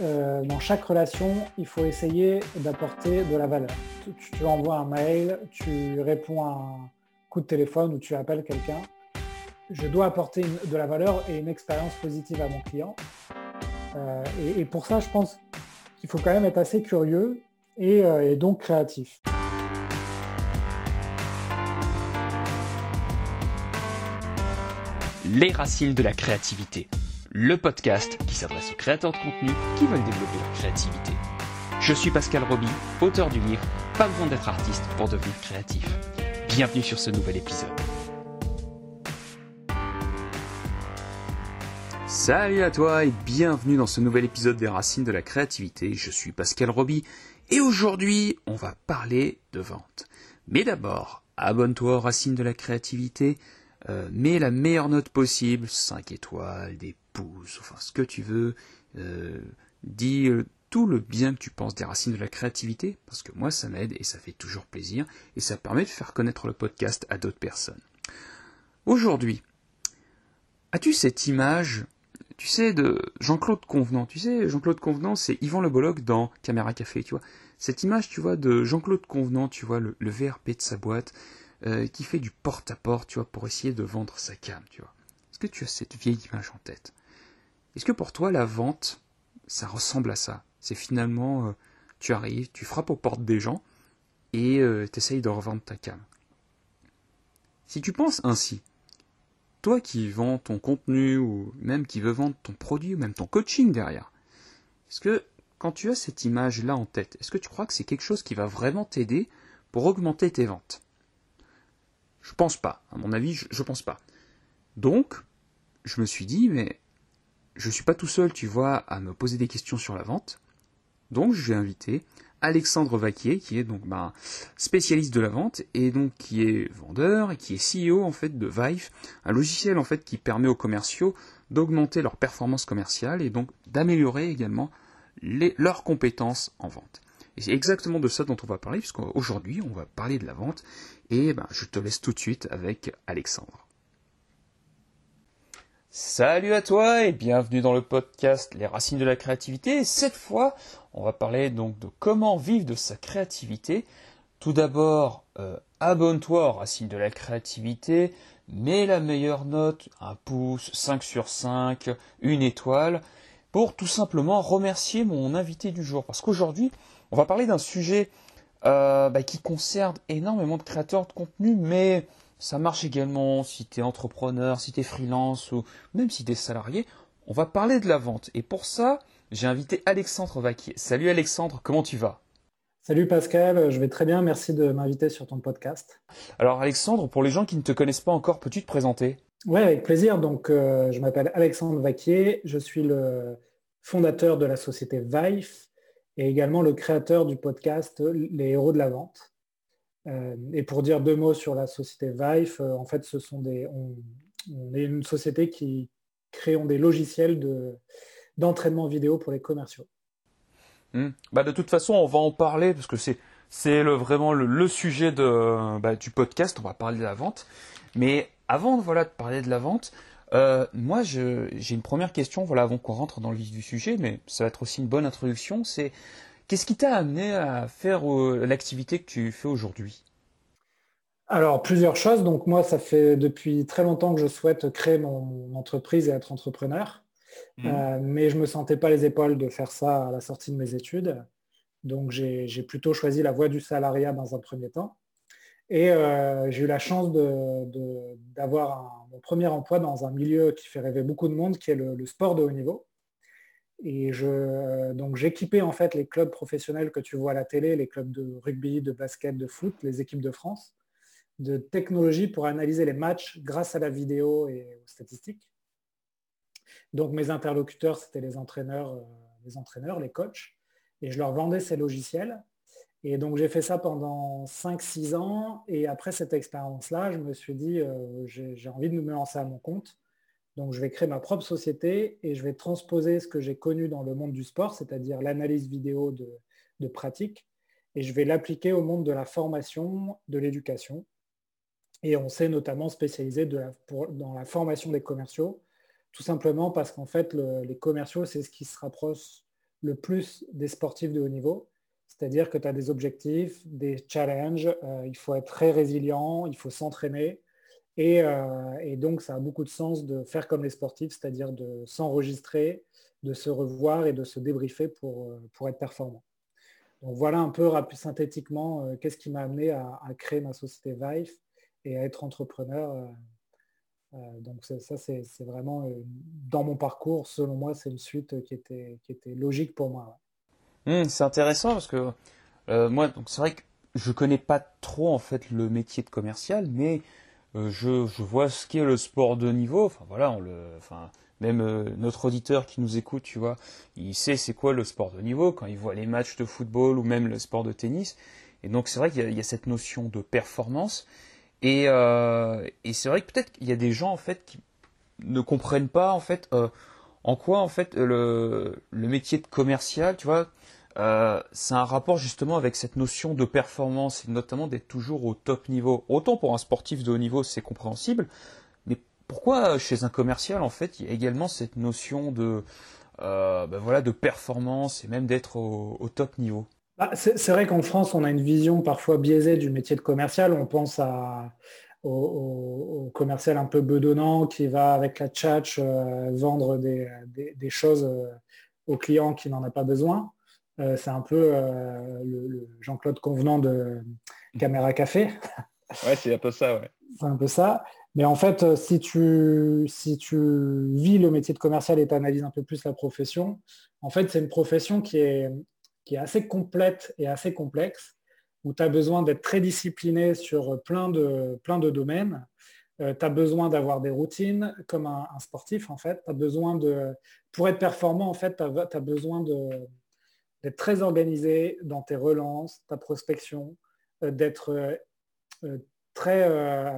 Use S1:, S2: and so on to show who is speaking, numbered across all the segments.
S1: euh, dans chaque relation, il faut essayer d'apporter de la valeur. Tu, envoies un mail, tu réponds à un coup de téléphone ou tu appelles quelqu'un. Je dois apporter de la valeur et une expérience positive à mon client. Euh, et, pour ça, je pense qu'il faut quand même être assez curieux et, euh, et donc créatif.
S2: Les racines de la créativité le podcast qui s'adresse aux créateurs de contenu qui veulent développer leur créativité. Je suis Pascal Roby, auteur du livre Pas besoin d'être artiste pour devenir créatif. Bienvenue sur ce nouvel épisode. Salut à toi et bienvenue dans ce nouvel épisode des Racines de la créativité. Je suis Pascal Roby et aujourd'hui on va parler de vente. Mais d'abord, abonne-toi aux Racines de la créativité, euh, mets la meilleure note possible, 5 étoiles, des enfin ce que tu veux, euh, dis euh, tout le bien que tu penses des racines de la créativité, parce que moi ça m'aide et ça fait toujours plaisir, et ça permet de faire connaître le podcast à d'autres personnes. Aujourd'hui, as-tu cette image, tu sais, de Jean-Claude Convenant? Tu sais, Jean-Claude Convenant, c'est Yvan Le dans Caméra Café, tu vois. Cette image, tu vois, de Jean-Claude Convenant, tu vois, le, VRP de sa boîte, euh, qui fait du porte-à-porte, tu vois, pour essayer de vendre sa cam, tu vois. Est-ce que tu as cette vieille image en tête? Est-ce que pour toi, la vente, ça ressemble à ça? C'est finalement, euh, tu arrives, tu frappes aux portes des gens et euh, tu essayes de revendre ta cam. Si tu penses ainsi, toi qui vends ton contenu ou même qui veux vendre ton produit ou même ton coaching derrière, est-ce que quand tu as cette image-là en tête, est-ce que tu crois que c'est quelque chose qui va vraiment t'aider pour augmenter tes ventes? Je pense pas. À mon avis, je, je pense pas. Donc, je me suis dit, mais je suis pas tout seul, tu vois, à me poser des questions sur la vente. Donc, je vais inviter Alexandre Vaquier, qui est donc ben, spécialiste de la vente et donc qui est vendeur et qui est CEO en fait de Vive, un logiciel en fait qui permet aux commerciaux d'augmenter leur performance commerciale et donc d'améliorer également leurs compétences en vente. Et c'est exactement de ça dont on va parler, puisqu'aujourd'hui on va parler de la vente et ben, je te laisse tout de suite avec Alexandre. Salut à toi et bienvenue dans le podcast Les racines de la créativité. Et cette fois, on va parler donc de comment vivre de sa créativité. Tout d'abord, euh, abonne-toi aux racines de la créativité, mets la meilleure note, un pouce, 5 sur 5, une étoile, pour tout simplement remercier mon invité du jour. Parce qu'aujourd'hui, on va parler d'un sujet euh, bah, qui concerne énormément de créateurs de contenu, mais ça marche également si tu es entrepreneur, si tu es freelance ou même si tu es salarié. On va parler de la vente. Et pour ça, j'ai invité Alexandre Vaquier. Salut Alexandre, comment tu vas?
S1: Salut Pascal, je vais très bien, merci de m'inviter sur ton podcast.
S2: Alors Alexandre, pour les gens qui ne te connaissent pas encore, peux-tu te présenter?
S1: Oui, avec plaisir. Donc, euh, je m'appelle Alexandre Vaquier, je suis le fondateur de la société Vive et également le créateur du podcast Les héros de la vente. Euh, et pour dire deux mots sur la société Vive, euh, en fait, ce sont des, on, est une société qui créons des logiciels de, d'entraînement vidéo pour les commerciaux.
S2: Hmm. Bah de toute façon, on va en parler parce que c'est c'est le, vraiment le, sujet de, bah, du podcast. On va parler de la vente. Mais avant voilà, de parler de la vente, euh, moi j'ai une première question voilà, avant qu'on rentre dans le vif du sujet, mais ça va être aussi une bonne introduction. C'est Qu'est-ce qui t'a amené à faire euh, l'activité que tu fais aujourd'hui?
S1: Alors, plusieurs choses. Donc, moi, ça fait depuis très longtemps que je souhaite créer mon entreprise et être entrepreneur. Mmh. Euh, mais je ne me sentais pas les épaules de faire ça à la sortie de mes études. Donc, j'ai plutôt choisi la voie du salariat dans un premier temps. Et euh, j'ai eu la chance d'avoir mon premier emploi dans un milieu qui fait rêver beaucoup de monde, qui est le sport de haut niveau. Et donc j'équipais en fait les clubs professionnels que tu vois à la télé, les clubs de rugby, de basket, de foot, les équipes de France, de technologie pour analyser les matchs grâce à la vidéo et aux statistiques. Donc mes interlocuteurs, c'était les entraîneurs, euh, les entraîneurs, les coachs, et je leur vendais ces logiciels. Et donc j'ai fait ça pendant 5-6 ans. Et après cette expérience-là, je me suis dit, euh, j'ai envie de me lancer à mon compte. Donc, je vais créer ma propre société et je vais transposer ce que j'ai connu dans le monde du sport, c'est-à-dire l'analyse vidéo de, pratique, et je vais l'appliquer au monde de la formation, de l'éducation. Et on s'est notamment spécialisé dans la formation des commerciaux, tout simplement parce qu'en fait, les commerciaux, c'est ce qui se rapproche le plus des sportifs de haut niveau. C'est-à-dire que tu as des objectifs, des challenges, euh, il faut être très résilient, il faut s'entraîner. Euh, et, donc, ça a beaucoup de sens de faire comme les sportifs, c'est-à-dire de s'enregistrer, de se revoir et de se débriefer pour, euh, pour être performant. Donc voilà un peu synthétiquement qu'est-ce qui m'a amené à, créer ma société Vive et à être entrepreneur. donc ça, c'est vraiment dans mon parcours, selon moi, c'est une suite qui était, qui était logique pour moi.
S2: Hum, c'est intéressant parce que euh, moi, c'est vrai que je connais pas trop en fait le métier de commercial, mais euh, je, je, vois ce qu'est le sport de niveau. Enfin voilà, on le, enfin même euh, notre auditeur qui nous écoute, tu vois, il sait c'est quoi le sport de niveau quand il voit les matchs de football ou même le sport de tennis. Et donc c'est vrai qu'il y, y, a cette notion de performance. Et, et c'est vrai que peut-être qu'il y a des gens en fait qui ne comprennent pas en fait en quoi en fait le, le métier de commercial, tu vois, euh, c'est un rapport justement avec cette notion de performance et notamment d'être toujours au top niveau. Autant pour un sportif de haut niveau, c'est compréhensible, mais pourquoi chez un commercial, en fait, il y a également cette notion de, euh, ben voilà, de performance et même d'être au, top niveau?
S1: Bah, C'est vrai qu'en France, on a une vision parfois biaisée du métier de commercial. On pense au, commercial un peu bedonnant qui va avec la tchatch euh, vendre des, des choses aux clients qui n'en a pas besoin. Euh, c'est un peu euh, le, Jean-Claude Convenant de Caméra Café.
S3: Ouais, c'est un peu ça, ouais.
S1: C'est un peu ça. Mais en fait, euh, si tu, si tu vis le métier de commercial et tu analyses un peu plus la profession, en fait, c'est une profession qui est, qui est assez complète et assez complexe, où tu as besoin d'être très discipliné sur plein de, plein de domaines. tu as besoin d'avoir des routines comme un, sportif, en fait. As besoin de, pour être performant, en fait, tu as, besoin de, d'être très organisé dans tes relances, ta prospection, euh, d'être euh, euh, très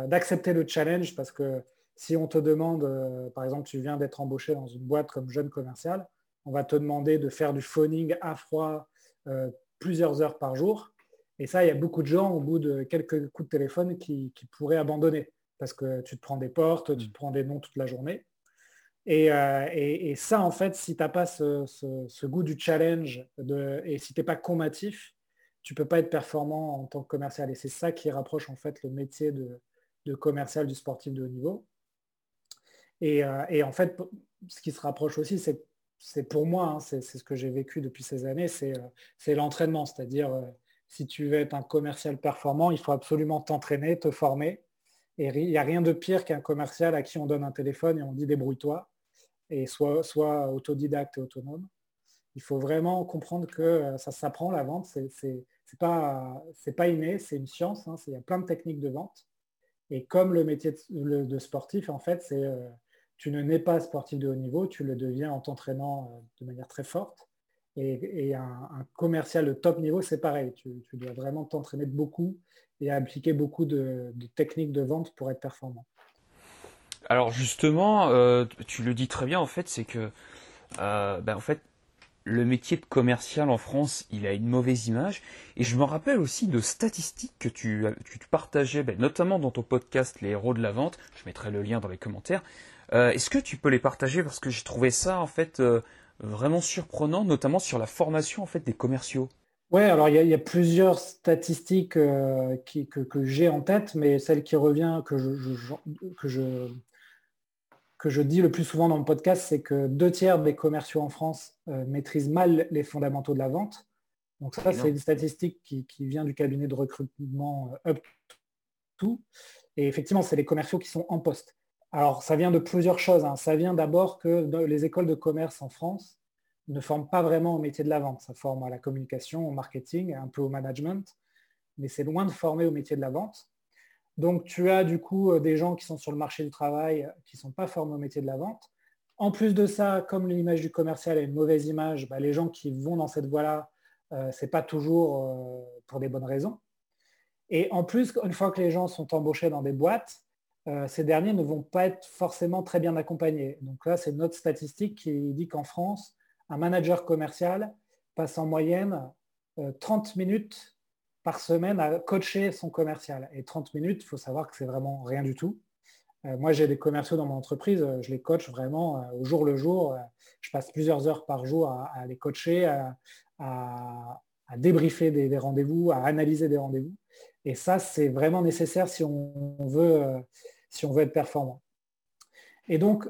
S1: d'accepter le challenge parce que si on te demande, par exemple, tu viens d'être embauché dans une boîte comme jeune commercial, on va te demander de faire du phoning à froid plusieurs heures par jour. Et ça, il y a beaucoup de gens, au bout de quelques coups de téléphone, qui, qui pourraient abandonner parce que tu te prends des portes, tu te prends des noms toute la journée. Euh, et, ça, en fait, si tu n'as pas ce, goût du challenge et si tu n'es pas combatif, tu ne peux pas être performant en tant que commercial. Et c'est ça qui rapproche en fait le métier de, commercial du sportif de haut niveau. Euh, et, en fait, ce qui se rapproche aussi, c'est pour moi, hein, c'est ce que j'ai vécu depuis ces années, c'est euh, l'entraînement. C'est-à-dire, si tu veux être un commercial performant, il faut absolument t'entraîner, te former. Et il n'y a rien de pire qu'un commercial à qui on donne un téléphone et on dit débrouille-toi et soit, soit autodidacte et autonome. Il faut vraiment comprendre que euh, ça s'apprend la vente, c'est n'est pas, pas inné, c'est une science, hein. il y a plein de techniques de vente. Et comme le métier de, sportif, en fait, c'est euh, tu ne nais pas sportif de haut niveau, tu le deviens en t'entraînant euh, de manière très forte. Et, un, commercial de top niveau, c'est pareil. Tu, dois vraiment t'entraîner beaucoup et appliquer beaucoup de, techniques de vente pour être performant.
S2: Alors justement, euh, tu le dis très bien en fait, c'est que euh, ben, en fait le métier de commercial en France, il a une mauvaise image. Et je me rappelle aussi de statistiques que tu, partageais, ben, notamment dans ton podcast Les héros de la vente. Je mettrai le lien dans les commentaires. Euh, est-ce que tu peux les partager? Parce que j'ai trouvé ça en fait vraiment surprenant, notamment sur la formation en fait des commerciaux.
S1: Ouais, alors il y, a plusieurs statistiques que, j'ai en tête, mais celle qui revient que je que je dis le plus souvent dans le podcast, c'est que deux tiers des commerciaux en France euh, maîtrisent mal les fondamentaux de la vente. Donc ça, c'est une statistique qui, vient du cabinet de recrutement euh, Up2. Et effectivement, c'est les commerciaux qui sont en poste. Alors, ça vient de plusieurs choses. Hein. Ça vient d'abord que les écoles de commerce en France ne forment pas vraiment au métier de la vente. Ça forme à la communication, au marketing, un peu au management, mais c'est loin de former au métier de la vente. Donc, tu as du coup euh, des gens qui sont sur le marché du travail, euh, qui ne sont pas formés au métier de la vente. En plus de ça, comme l'image du commercial est une mauvaise image, bah, les gens qui vont dans cette voie-là, euh, ce n'est pas toujours pour des bonnes raisons. Et en plus, une fois que les gens sont embauchés dans des boîtes, ces derniers ne vont pas être forcément très bien accompagnés. Donc là, c'est notre statistique qui dit qu'en France, un manager commercial passe en moyenne 30 minutes par semaine à coacher son commercial. Et 30 minutes, il faut savoir que c'est vraiment rien du tout. moi, j'ai des commerciaux dans mon entreprise, je les coach vraiment au jour le jour. je passe plusieurs heures par jour à, les coacher, à, débriefer des, rendez-vous, à analyser des rendez-vous. Et ça, c'est vraiment nécessaire si on veut, si on veut être performant. Et donc,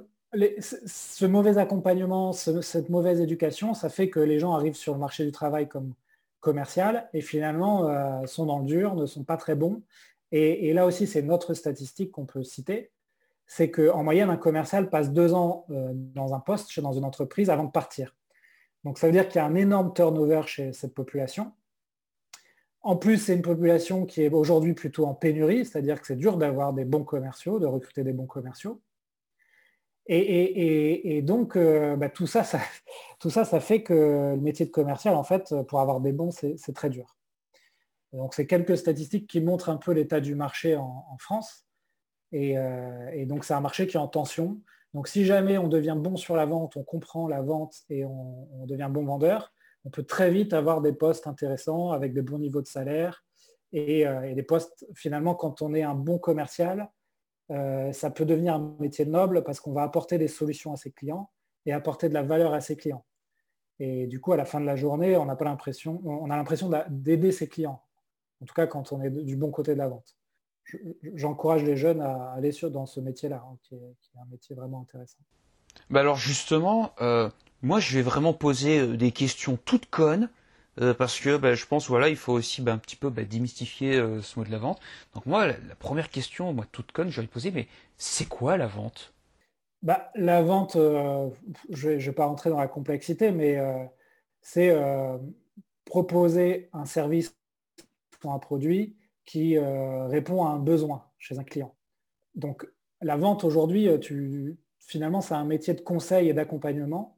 S1: ce mauvais accompagnement, cette mauvaise éducation, ça fait que les gens arrivent sur le marché du travail comme commercial et finalement euh, sont dans le dur, ne sont pas très bons. Et, là aussi, c'est notre statistique qu'on peut citer, c'est qu'en moyenne, un commercial passe deux ans euh, dans un poste, dans une entreprise, avant de partir. Donc ça veut dire qu'il y a un énorme turnover chez cette population. En plus, c'est une population qui est aujourd'hui plutôt en pénurie, c'est-à-dire que c'est dur d'avoir des bons commerciaux, de recruter des bons commerciaux. Et, donc, euh, bah, tout, ça, ça, tout ça, ça fait que le métier de commercial, en fait, pour avoir des bons, c'est très dur. Donc, c'est quelques statistiques qui montrent un peu l'état du marché en, France. Euh, et, donc, c'est un marché qui est en tension. Donc, si jamais on devient bon sur la vente, on comprend la vente et on, devient bon vendeur, on peut très vite avoir des postes intéressants avec des bons niveaux de salaire et, euh, et des postes, finalement, quand on est un bon commercial, euh, ça peut devenir un métier noble parce qu'on va apporter des solutions à ses clients et apporter de la valeur à ses clients. Et du coup, à la fin de la journée, on n'a pas l'impression, on a l'impression d'aider ses clients. En tout cas, quand on est du bon côté de la vente. J'encourage les jeunes à aller sur, dans ce métier-là, hein, qui, est un métier vraiment intéressant.
S2: Bah alors justement, euh, moi je vais vraiment poser euh, des questions toutes connes euh, parce que bah, je pense voilà il faut aussi bah, un petit peu bah, démystifier euh, ce mot de la vente. Donc moi la, première question, moi toute conne, je vais poser, mais c'est quoi la vente?
S1: Bah, La vente, euh, je ne vais, pas rentrer dans la complexité, mais c'est proposer un service ou un produit qui répond à un besoin chez un client. Donc la vente aujourd'hui, finalement c'est un métier de conseil et d'accompagnement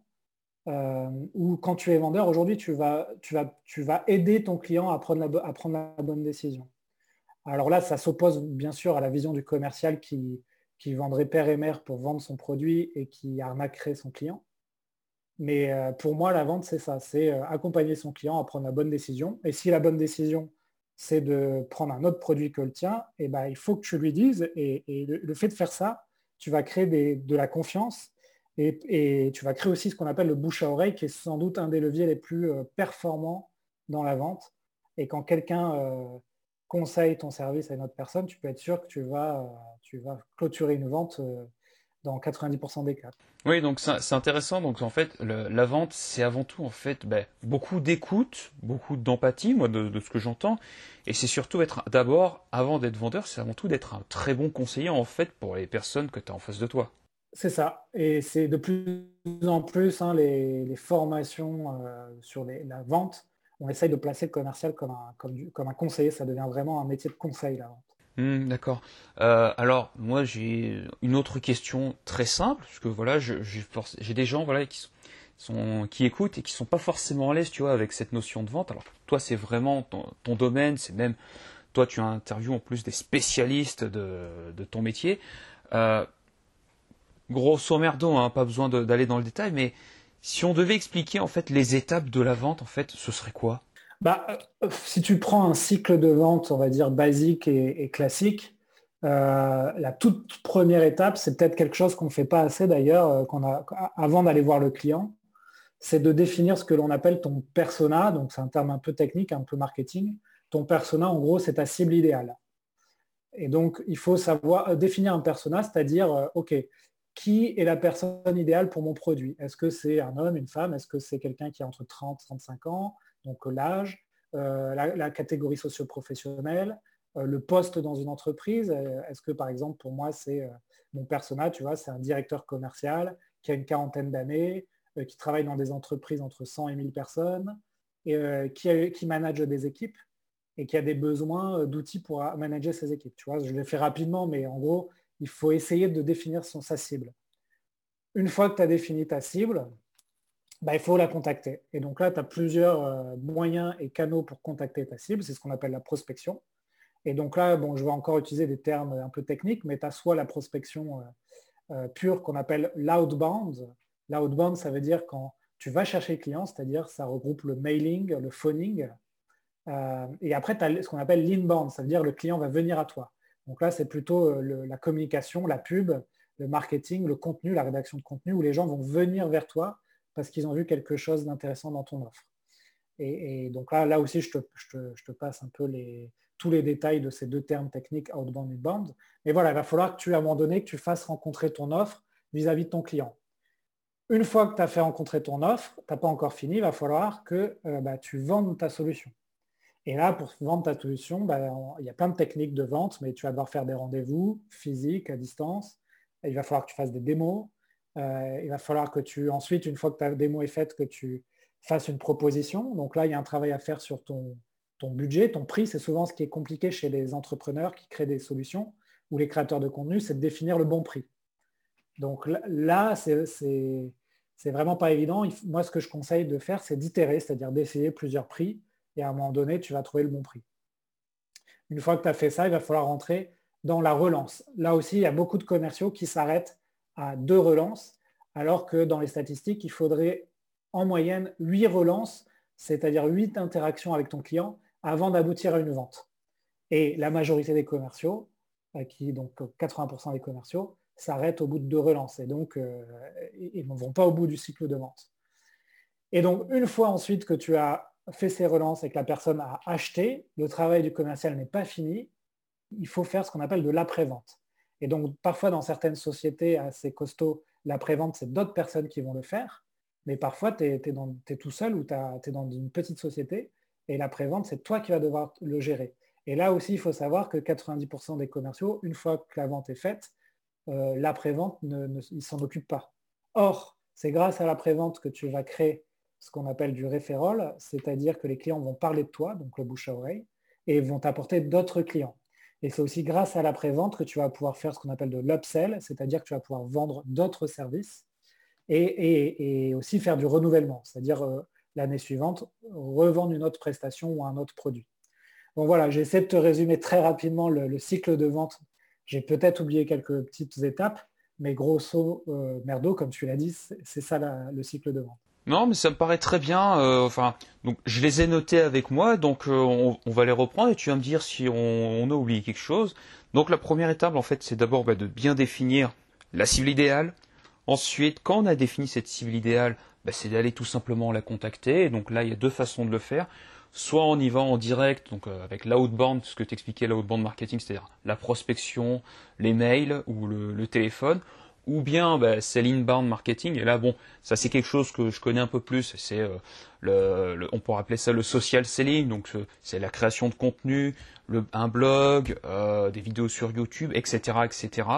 S1: euh, ou quand tu es vendeur, aujourd'hui, tu vas, tu, vas, tu vas aider ton client à prendre, la, à prendre la bonne décision. Alors là, ça s'oppose bien sûr à la vision du commercial qui, qui vendrait père et mère pour vendre son produit et qui arnaquerait son client. Mais euh, pour moi, la vente, c'est ça, c'est euh, accompagner son client à prendre la bonne décision. Et si la bonne décision, c'est de prendre un autre produit que le tien, et eh ben, il faut que tu lui dises. Et, le, fait de faire ça, tu vas créer de la confiance et, tu vas créer aussi ce qu'on appelle le bouche à oreille, qui est sans doute un des leviers les plus euh, performants dans la vente. Et quand quelqu'un euh, conseille ton service à une autre personne, tu peux être sûr que tu vas, euh, clôturer une vente dans 90% des cas.
S2: Oui, donc c'est intéressant. Donc en fait, la vente, c'est avant tout en fait ben, beaucoup d'écoute, beaucoup d'empathie, moi de, de, ce que j'entends, et c'est surtout être d'abord, avant d'être vendeur, c'est avant tout d'être un très bon conseiller en fait pour les personnes que tu as en face de toi.
S1: C'est ça. Et c'est de plus en plus hein, les, formations euh, sur la vente. On essaye de placer le commercial comme un, conseiller. Ça devient vraiment un métier de conseil, la vente.
S2: Mmh, d'accord. Euh, alors, moi, j'ai une autre question très simple, parce que voilà, j'ai des gens qui, écoutent et qui sont pas forcément à l'aise, tu vois, avec cette notion de vente. Alors, toi, c'est vraiment ton, domaine, c'est même, toi, tu as interviewé en plus des spécialistes de, de ton métier. Euh, grosso merdo, hein, pas besoin d'aller dans le détail, mais si on devait expliquer en fait les étapes de la vente, en fait, ce serait quoi?
S1: Bah, euh, Si tu prends un cycle de vente, on va dire basique et, classique, euh, la toute première étape, c'est peut-être quelque chose qu'on ne fait pas assez d'ailleurs, euh, qu'on a avant d'aller voir le client, c'est de définir ce que l'on appelle ton persona. Donc c'est un terme un peu technique, un peu marketing. Ton persona, en gros, c'est ta cible idéale. Et donc, il faut savoir définir un persona, c'est-à-dire, OK, qui est la personne idéale pour mon produit? Est-ce que c'est un homme, une femme? Est-ce que c'est quelqu'un qui a entre 30 et 35 ans? Donc l'âge, euh, la, catégorie socio-professionnelle, euh, le poste dans une entreprise. Euh, est-ce que par exemple pour moi c'est mon personnage, tu vois, c'est un directeur commercial qui a une quarantaine d'années, qui travaille dans des entreprises entre 100 et 1000 personnes, et qui, qui manage des équipes et qui a des besoins d'outils pour manager ses équipes. Tu vois, je l'ai fait rapidement, mais en gros, il faut essayer de définir son, sa cible. Une fois que tu as défini ta cible, bah, il faut la contacter. Et donc là, tu as plusieurs euh, moyens et canaux pour contacter ta cible. C'est ce qu'on appelle la prospection. Et donc là, bon, je vais encore utiliser des termes un peu techniques, mais tu as soit la prospection euh, euh, pure qu'on appelle l'outbound. L'outbound, ça veut dire quand tu vas chercher le client, c'est-à-dire ça regroupe le mailing, le phoning. et après, tu as ce qu'on appelle l'inbound, ça veut dire le client va venir à toi. Donc là, c'est plutôt la communication, la pub, le marketing, le contenu, la rédaction de contenu, où les gens vont venir vers toi parce qu'ils ont vu quelque chose d'intéressant dans ton offre. Et, donc là, là aussi, je te, passe un peu les, tous les détails de ces deux termes techniques, outbound et inbound. Mais voilà, il va falloir que tu, à un moment donné, que tu fasses rencontrer ton offre vis-à-vis de ton client. Une fois que tu as fait rencontrer ton offre, tu n'as pas encore fini, il va falloir que euh, bah, tu vendes ta solution. Et là, pour vendre ta solution, bah, il y a plein de techniques de vente, mais tu vas devoir faire des rendez-vous physiques, à distance. Il va falloir que tu fasses des démos. Euh, il va falloir que tu, ensuite, une fois que ta démo est faite, que tu fasses une proposition. Donc là, il y a un travail à faire sur ton, ton budget, ton prix. C'est souvent ce qui est compliqué chez les entrepreneurs qui créent des solutions ou les créateurs de contenu, c'est de définir le bon prix. Donc là, c'est vraiment pas évident. Moi, ce que je conseille de faire, c'est d'itérer, c'est-à-dire d'essayer plusieurs prix et à un moment donné, tu vas trouver le bon prix. Une fois que tu as fait ça, il va falloir rentrer dans la relance. Là aussi, il y a beaucoup de commerciaux qui s'arrêtent à deux relances, alors que dans les statistiques, il faudrait en moyenne huit relances, c'est-à-dire huit interactions avec ton client avant d'aboutir à une vente. Et la majorité des commerciaux, euh, qui donc 80% des commerciaux, s'arrêtent au bout de deux relances et donc euh, ils ne vont pas au bout du cycle de vente. Et donc une fois ensuite que tu as fait ces relances et que la personne a acheté, le travail du commercial n'est pas fini, il faut faire ce qu'on appelle de l'après-vente. Et donc parfois dans certaines sociétés assez costauds, l'après-vente, c'est d'autres personnes qui vont le faire, mais parfois tu es, tout seul ou tu es dans une petite société et l'après-vente, c'est toi qui vas devoir le gérer. Et là aussi, il faut savoir que 90% des commerciaux, une fois que la vente est faite, euh, l'après-vente, ne, ne s'en occupe pas. Or, c'est grâce à l'après-vente que tu vas créer ce qu'on appelle du référol, c'est-à-dire que les clients vont parler de toi, donc le bouche à oreille, et vont t'apporter d'autres clients. Et c'est aussi grâce à l'après-vente que tu vas pouvoir faire ce qu'on appelle de l'upsell, c'est-à-dire que tu vas pouvoir vendre d'autres services et, aussi faire du renouvellement, c'est-à-dire euh, l'année suivante, revendre une autre prestation ou un autre produit. Bon voilà, j'essaie de te résumer très rapidement le, cycle de vente. J'ai peut-être oublié quelques petites étapes, mais grosso euh, merdo, comme tu l'as dit, c'est ça le cycle de vente.
S2: Non, mais ça me paraît très bien. Euh, enfin, donc je les ai notés avec moi, donc euh, on, va les reprendre et tu vas me dire si on, a oublié quelque chose. Donc la première étape, en fait, c'est d'abord bah, de bien définir la cible idéale. Ensuite, quand on a défini cette cible idéale, bah, c'est d'aller tout simplement la contacter. Et donc là, il y a deux façons de le faire. Soit on y va en direct, donc euh, avec l'outbound, ce que t'expliquais l'outbound marketing, c'est-à-dire la prospection, les mails ou le téléphone ou bien bah, c'est l'inbound marketing. Et là, bon, ça c'est quelque chose que je connais un peu plus. C'est euh, le, on pourrait appeler ça le social selling. Donc c'est la création de contenu, le, un blog, euh, des vidéos sur YouTube, etc., etc.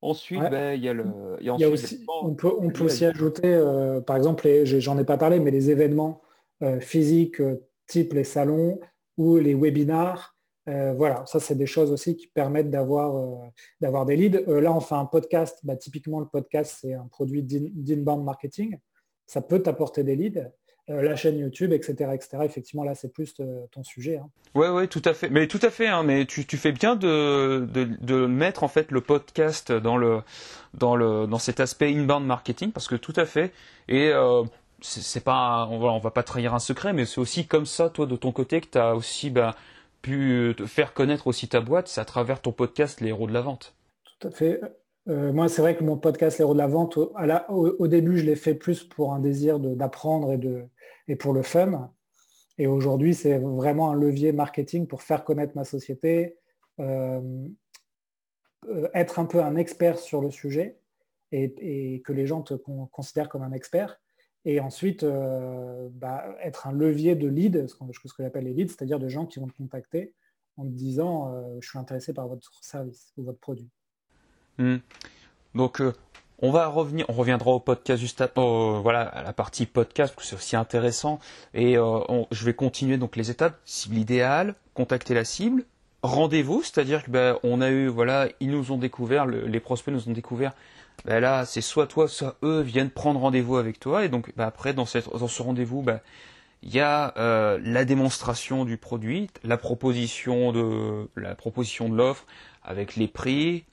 S1: Ensuite, bah, il y a le. Y a aussi, on peut, on peut aussi ajouter, euh, par exemple, j'en ai pas parlé, mais les événements physiques type les salons ou les webinars euh, voilà, ça c'est des choses aussi qui permettent d'avoir euh, des leads. Euh, là, on fait un podcast. Bah, typiquement, le podcast, c'est un produit d'inbound marketing. Ça peut t'apporter des leads. la chaîne YouTube, etc., etc. Effectivement, là, c'est plus ton sujet.
S2: Oui, hein. oui, tout à fait. Mais tout à fait. Hein, mais tu, fais bien de, mettre en fait le podcast dans cet aspect inbound marketing parce que tout à fait. Et c'est pas, on va, va pas trahir un secret, mais c'est aussi comme ça, toi, de ton côté, que tu as aussi bah, te faire connaître aussi ta boîte, c'est à travers ton podcast Les Héros de la Vente.
S1: Tout à fait. Euh, moi, c'est vrai que mon podcast Les Héros de la Vente, au, début, je l'ai fait plus pour un désir d'apprendre et, de, et pour le fun. Et aujourd'hui, c'est vraiment un levier marketing pour faire connaître ma société, euh, euh, être un peu un expert sur le sujet et, et que les gens te considèrent comme un expert et ensuite euh, bah, être un levier de lead, ce ce que j'appelle les leads, c'est-à-dire de gens qui vont te contacter en te disant euh, je suis intéressé par votre service ou votre produit.
S2: Hmm. Donc euh, on va revenir, on reviendra au podcast juste à, voilà, à la partie podcast parce que c'est aussi intéressant et je vais continuer donc les étapes cible idéale, contacter la cible, rendez-vous, c'est-à-dire que ben, on a eu voilà, ils nous ont découvert, les prospects nous ont découvert ben là, c'est soit toi, soit eux viennent prendre rendez-vous avec toi. Et donc, ben après, dans, cette, dans ce rendez-vous, ben, il y a euh, la démonstration du produit, la proposition de la proposition de l'offre avec les prix,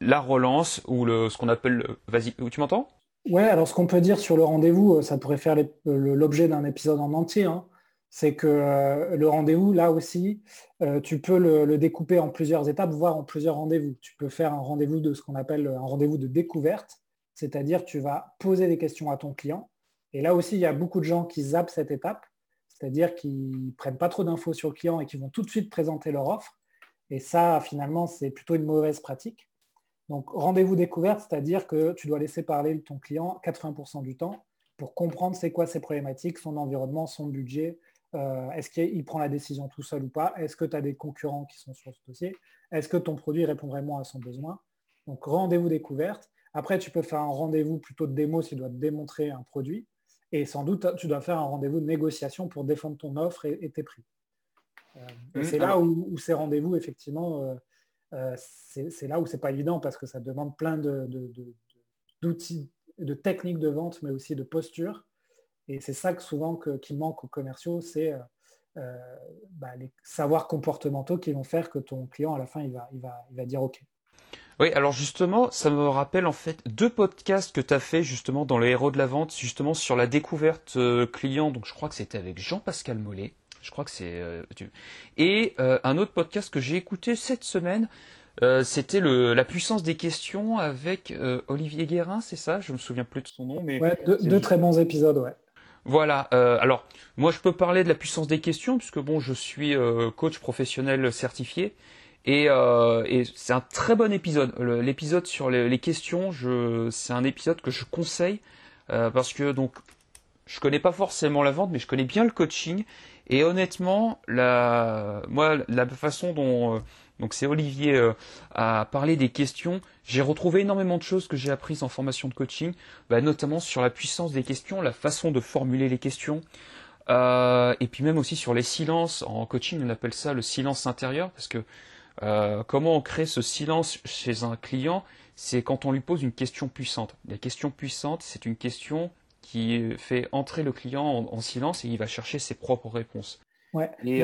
S2: la relance ou le, ce qu'on appelle. Vas-y, tu m'entends?
S1: Ouais. Alors, ce qu'on peut dire sur le rendez-vous, euh, ça pourrait faire l'objet d'un épisode en entier. Hein. C'est que euh, le rendez-vous, là aussi, euh, tu peux le, découper en plusieurs étapes, voire en plusieurs rendez-vous. Tu peux faire un rendez-vous de ce qu'on appelle un rendez-vous de découverte, c'est-à-dire tu vas poser des questions à ton client. Et là aussi, il y a beaucoup de gens qui zappent cette étape, c'est-à-dire qui ne prennent pas trop d'infos sur le client et qui vont tout de suite présenter leur offre. Et ça, finalement, c'est plutôt une mauvaise pratique. Donc, rendez-vous découverte, c'est-à-dire que tu dois laisser parler ton client 80% du temps pour comprendre c'est quoi ses problématiques, son environnement, son budget, euh, est-ce qu'il prend la décision tout seul ou pas? Est-ce que tu as des concurrents qui sont sur ce dossier? Est-ce que ton produit répond vraiment à son besoin? Donc rendez-vous découverte. Après, tu peux faire un rendez-vous plutôt de démo s'il doit te démontrer un produit. Et sans doute, tu dois faire un rendez-vous de négociation pour défendre ton offre et, tes prix. Euh, mmh, c'est là où, ces rendez-vous, effectivement, euh, c'est là où c'est pas évident parce que ça demande plein d'outils, de, de techniques de vente, mais aussi de posture. Et c'est ça que souvent qui manque aux commerciaux, c'est euh, euh, bah, les savoirs comportementaux qui vont faire que ton client, à la fin, il va, il va, il va dire OK.
S2: Oui, alors justement, ça me rappelle en fait deux podcasts que tu as fait justement dans les héros de la vente, justement sur la découverte euh, client. Donc je crois que c'était avec Jean-Pascal Mollet. Je crois que c'est. et un autre podcast que j'ai écouté cette semaine, c'était la puissance des questions avec Olivier Guérin, c'est ça? Je me souviens plus de son nom, mais.
S1: Ouais, deux très bons épisodes, ouais.
S2: Voilà. Euh, alors, moi, je peux parler de la puissance des questions puisque bon, je suis euh, coach professionnel certifié euh, et, c'est un très bon épisode. L'épisode sur les, questions, c'est un épisode que je conseille parce que donc, je connais pas forcément la vente, mais je connais bien le coaching et honnêtement, moi, la façon dont donc c'est Olivier euh, a parlé des questions. J'ai retrouvé énormément de choses que j'ai apprises en formation de coaching, bah, notamment sur la puissance des questions, la façon de formuler les questions, euh, et puis même aussi sur les silences. En coaching, on appelle ça le silence intérieur, parce que euh, comment on crée ce silence chez un client, c'est quand on lui pose une question puissante. La question puissante, c'est une question qui fait entrer le client en, silence et il va chercher ses propres réponses.
S1: Ouais. Et,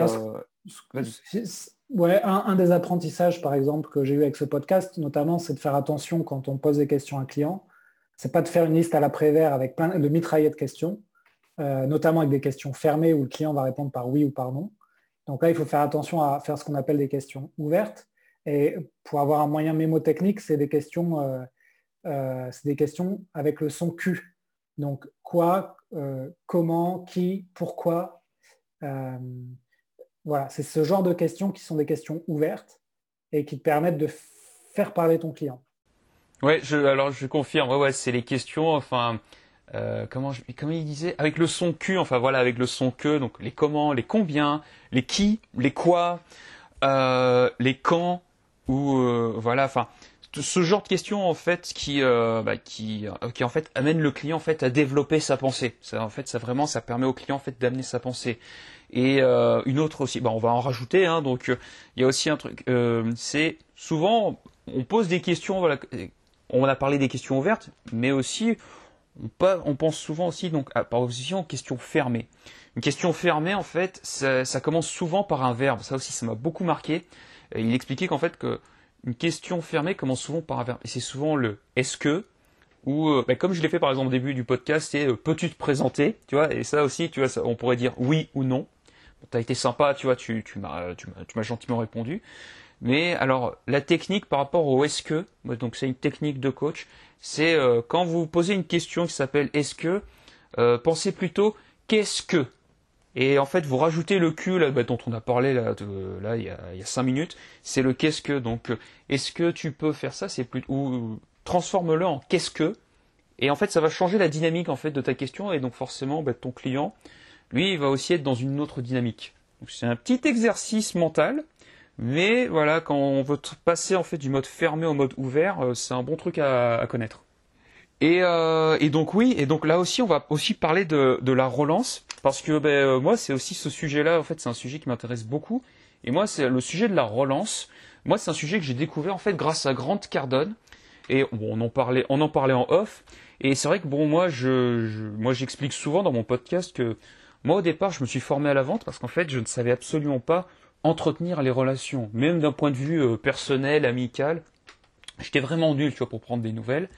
S1: Ouais, un, des apprentissages, par exemple, que j'ai eu avec ce podcast, notamment, c'est de faire attention quand on pose des questions à un client. C'est pas de faire une liste à l'après-vert avec plein de mitraillets de questions, euh, notamment avec des questions fermées où le client va répondre par oui ou par non. Donc là, il faut faire attention à faire ce qu'on appelle des questions ouvertes. Et pour avoir un moyen mémotechnique, c'est des questions, euh, euh, c'est des questions avec le son Q. Donc quoi, comment, qui, pourquoi. Voilà, c'est ce genre de questions qui sont des questions ouvertes et qui te permettent de faire parler ton client.
S2: Ouais, je, alors je confirme, ouais, c'est les questions, enfin, euh, comment, comment il disait? Avec le son Q, enfin voilà, avec le son que, donc les comment, les combien, les qui, les quoi, euh, les quand, ou euh, voilà, enfin, ce genre de questions en fait qui, bah, qui, qui en fait amène le client en fait à développer sa pensée. Ça, en fait, ça vraiment, ça permet au client en fait d'amener sa pensée. Et euh, une autre aussi, bah, on va en rajouter. Hein, donc euh, il y a aussi un truc, euh, c'est souvent on pose des questions. Voilà, on a parlé des questions ouvertes, mais aussi on, pense souvent aussi donc à, par opposition aux questions fermées. Une question fermée, en fait, ça, ça commence souvent par un verbe. Ça aussi, ça m'a beaucoup marqué. Il expliquait qu'en fait, que une question fermée commence souvent par un verbe. Et c'est souvent le est-ce que, ou euh, bah, comme je l'ai fait par exemple au début du podcast, c'est euh, peux-tu te présenter, tu vois, et ça aussi, tu vois, on pourrait dire oui ou non. Tu as été sympa, tu vois, tu, tu m'as tu, m'as gentiment répondu. Mais alors, la technique par rapport au est-ce que, donc c'est une technique de coach, c'est euh, quand vous posez une question qui s'appelle est-ce que, pensez plutôt qu'est-ce que. Et en fait, vous rajoutez le Q là, bah, dont on a parlé là, là il, y a, il y a cinq minutes, c'est le qu'est-ce que. Donc, est-ce que tu peux faire ça? C'est plus ou transforme-le en qu'est-ce que, et en fait ça va changer la dynamique en fait de ta question, et donc forcément bah, ton client, lui, il va aussi être dans une autre dynamique. c'est un petit exercice mental, mais voilà, quand on veut passer en fait du mode fermé au mode ouvert, euh, c'est un bon truc à, connaître. Euh, et, donc oui, et donc là aussi, on va aussi parler de, la relance, parce que ben, euh, moi, c'est aussi ce sujet-là, en fait, c'est un sujet qui m'intéresse beaucoup. Et moi, c'est le sujet de la relance. Moi, c'est un sujet que j'ai découvert en fait grâce à Grant Cardone, et on en parlait, on en parlait en off. Et c'est vrai que bon, moi, je, moi, j'explique souvent dans mon podcast que moi, au départ, je me suis formé à la vente parce qu'en fait, je ne savais absolument pas entretenir les relations, même d'un point de vue euh, personnel, amical. J'étais vraiment nul, tu vois, pour prendre des nouvelles.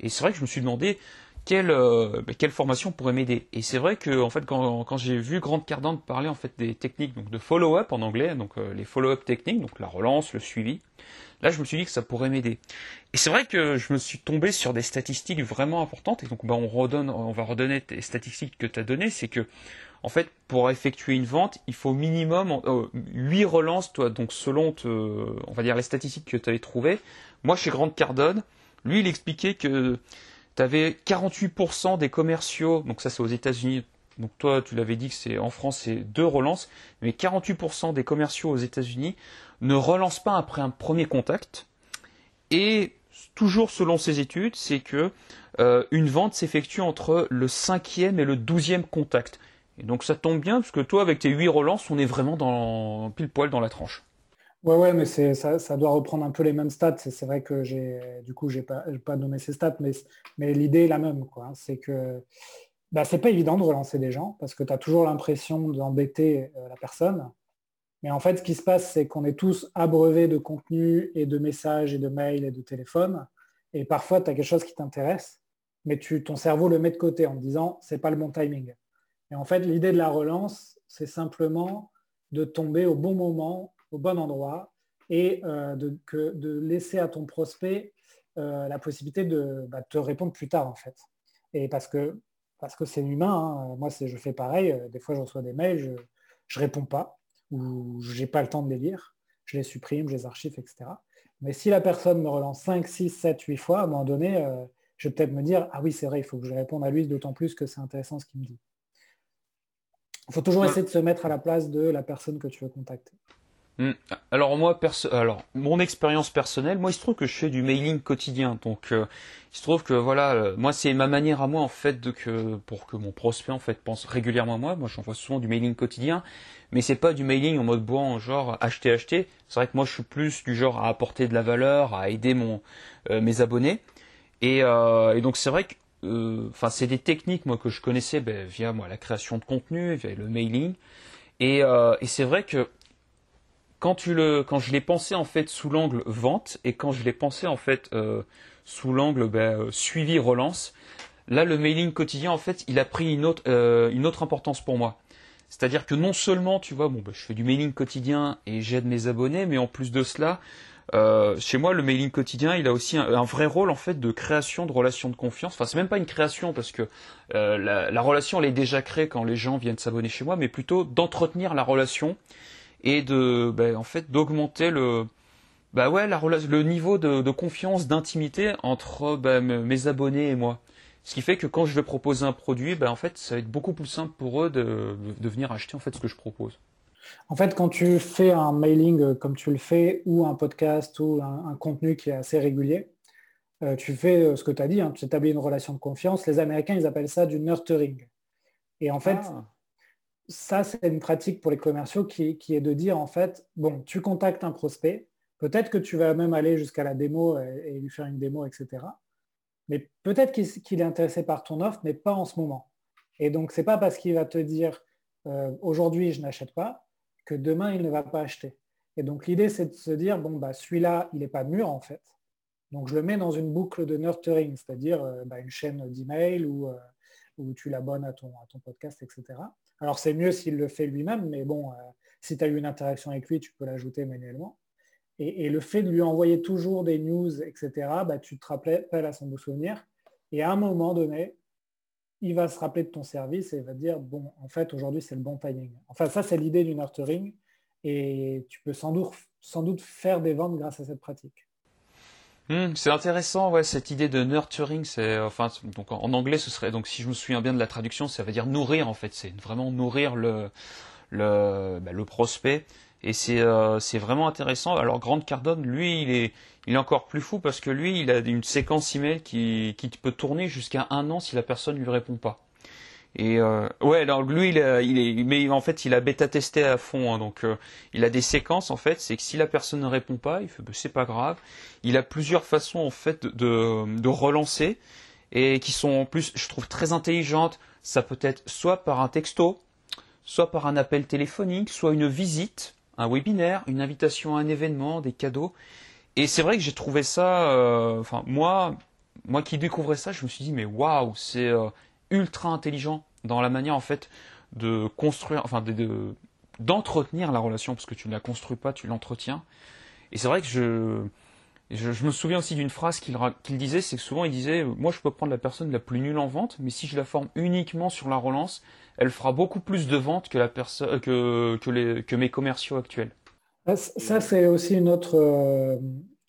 S2: Et c'est vrai que je me suis demandé quelle, euh, bah, quelle formation pourrait m'aider Et c'est vrai que en fait, quand, quand j'ai vu Grande Cardone parler en fait des techniques donc de follow-up en anglais, donc euh, les follow-up techniques, donc la relance, le suivi, là je me suis dit que ça pourrait m'aider. Et c'est vrai que je me suis tombé sur des statistiques vraiment importantes, et donc bah, on, redonne, on va redonner les statistiques que tu as données, c'est que en fait, pour effectuer une vente, il faut minimum euh, 8 relances, toi, donc selon on va dire les statistiques que tu avais trouvées. Moi, chez Grande Cardone, lui, il expliquait que tu avais 48% des commerciaux, donc ça c'est aux États-Unis, donc toi tu l'avais dit que c'est en France c'est deux relances, mais 48% des commerciaux aux États-Unis ne relancent pas après un premier contact. Et toujours selon ces études, c'est que euh, une vente s'effectue entre le cinquième et le douzième contact. Et donc ça tombe bien parce que toi avec tes huit relances, on est vraiment dans pile poil dans la tranche.
S1: Ouais, ouais, mais c'est, ça, ça, doit reprendre un peu les mêmes stats. C'est, vrai que j'ai, du coup, j'ai pas, pas nommé ces stats, mais, l'idée est la même. Quoi. C'est que bah, c'est pas évident de relancer des gens parce que tu as toujours l'impression d'embêter euh, la personne. Mais en fait, ce qui se passe, c'est qu'on est tous abreuvés de contenu et de messages et de mails et de téléphones. Et parfois, tu as quelque chose qui t'intéresse, mais tu, ton cerveau le met de côté en disant c'est pas le bon timing. Et en fait, l'idée de la relance, c'est simplement de tomber au bon moment au bon endroit et euh, de, que, de, laisser à ton prospect euh, la possibilité de bah, te répondre plus tard en fait. Et parce que parce que c'est humain, hein. moi je fais pareil, euh, des fois je reçois des mails, je ne réponds pas ou je n'ai pas le temps de les lire, je les supprime, je les archive, etc. Mais si la personne me relance 5, 6, 7, 8 fois, à un moment donné, je vais peut-être me dire, ah oui, c'est vrai, il faut que je réponde à lui, d'autant plus que c'est intéressant ce qu'il me dit. Il faut toujours essayer de se mettre à la place de la personne que tu veux contacter.
S2: Hmm. Alors moi, alors mon expérience personnelle, moi il se trouve que je fais du mailing quotidien, donc euh, il se trouve que voilà, euh, moi c'est ma manière à moi en fait de que pour que mon prospect en fait pense régulièrement à moi. Moi j'envoie souvent du mailing quotidien, mais c'est pas du mailing en mode bois, genre acheter acheter. C'est vrai que moi je suis plus du genre à apporter de la valeur, à aider mon euh, mes abonnés, et, et donc c'est vrai que enfin c'est des techniques moi que je connaissais ben, via moi la création de contenu, via le mailing, et, et c'est vrai que quand tu le, quand je l'ai pensé en fait sous l'angle vente et quand je l'ai pensé en fait euh, sous l'angle ben, euh, suivi relance, là le mailing quotidien en fait il a pris une autre, euh, une autre importance pour moi. C'est-à-dire que non seulement tu vois bon ben, je fais du mailing quotidien et j'aide mes abonnés, mais en plus de cela chez moi, le mailing quotidien, il a aussi un, vrai rôle en fait de création de relations de confiance. Enfin, c'est même pas une création parce que la, la, relation elle est déjà créée quand les gens viennent s'abonner chez moi, mais plutôt d'entretenir la relation et de, ben, en fait, d'augmenter le, bah ouais, la, le niveau de, confiance, d'intimité entre ben, mes abonnés et moi. Ce qui fait que quand je vais proposer un produit, ben, en fait, ça va être beaucoup plus simple pour eux de, de venir acheter en fait ce que je propose.
S1: En fait, quand tu fais un mailing euh, comme tu le fais, ou un podcast, ou un, contenu qui est assez régulier, euh, tu fais euh, ce que tu as dit, hein, tu établis une relation de confiance. Les Américains, ils appellent ça du nurturing. Et en fait, ah ça, c'est une pratique pour les commerciaux qui, est de dire, en fait, bon, tu contactes un prospect, peut-être que tu vas même aller jusqu'à la démo et, lui faire une démo, etc. Mais peut-être qu'il est intéressé par ton offre, mais pas en ce moment. Et donc, ce n'est pas parce qu'il va te dire, euh, aujourd'hui, je n'achète pas, que demain, il ne va pas acheter. Et donc, l'idée, c'est de se dire, bon, bah, celui-là, il n'est pas mûr, en fait. Donc, je le mets dans une boucle de nurturing, c'est-à-dire euh, bah, une chaîne d'email ou, euh, où tu l'abonnes à à ton podcast, etc. Alors c'est mieux s'il le fait lui-même, mais bon, euh, si tu as eu une interaction avec lui, tu peux l'ajouter manuellement. Et, le fait de lui envoyer toujours des news, etc., bah, tu te rappelles à son beau souvenir. Et à un moment donné, il va se rappeler de ton service et va dire, bon, en fait, aujourd'hui, c'est le bon timing. Enfin, ça, c'est l'idée du nurturing. Et tu peux sans doute faire des ventes grâce à cette pratique.
S2: Hmm, c'est intéressant, ouais, cette idée de nurturing. C'est, enfin, donc en anglais, ce serait donc si je me souviens bien de la traduction, ça veut dire nourrir en fait. C'est vraiment nourrir le le, bah, le prospect. Et c'est euh, c'est vraiment intéressant. Alors Grant Cardone, lui, il est il est encore plus fou parce que lui, il a une séquence email qui qui peut tourner jusqu'à un an si la personne lui répond pas. Et euh, ouais, alors lui, il, il est, mais en fait, il a bêta testé à fond. Hein, donc, euh, il a des séquences en fait. C'est que si la personne ne répond pas, il fait, bah, c'est pas grave. Il a plusieurs façons en fait de, de relancer et qui sont en plus, je trouve très intelligentes. Ça peut être soit par un texto, soit par un appel téléphonique, soit une visite, un webinaire, une invitation à un événement, des cadeaux. Et c'est vrai que j'ai trouvé ça. Euh, enfin, moi, moi qui découvrais ça, je me suis dit mais waouh, c'est ultra intelligent dans la manière en fait de construire, enfin de, d'entretenir la relation parce que tu ne la construis pas, tu l'entretiens. Et c'est vrai que je, je, me souviens aussi d'une phrase qu'il, qu'il disait, c'est que souvent il disait, moi je peux prendre la personne la plus nulle en vente, mais si je la forme uniquement sur la relance, elle fera beaucoup plus de ventes que la personne, que, que, les, que mes commerciaux actuels.
S1: Ça, c'est aussi une autre, euh,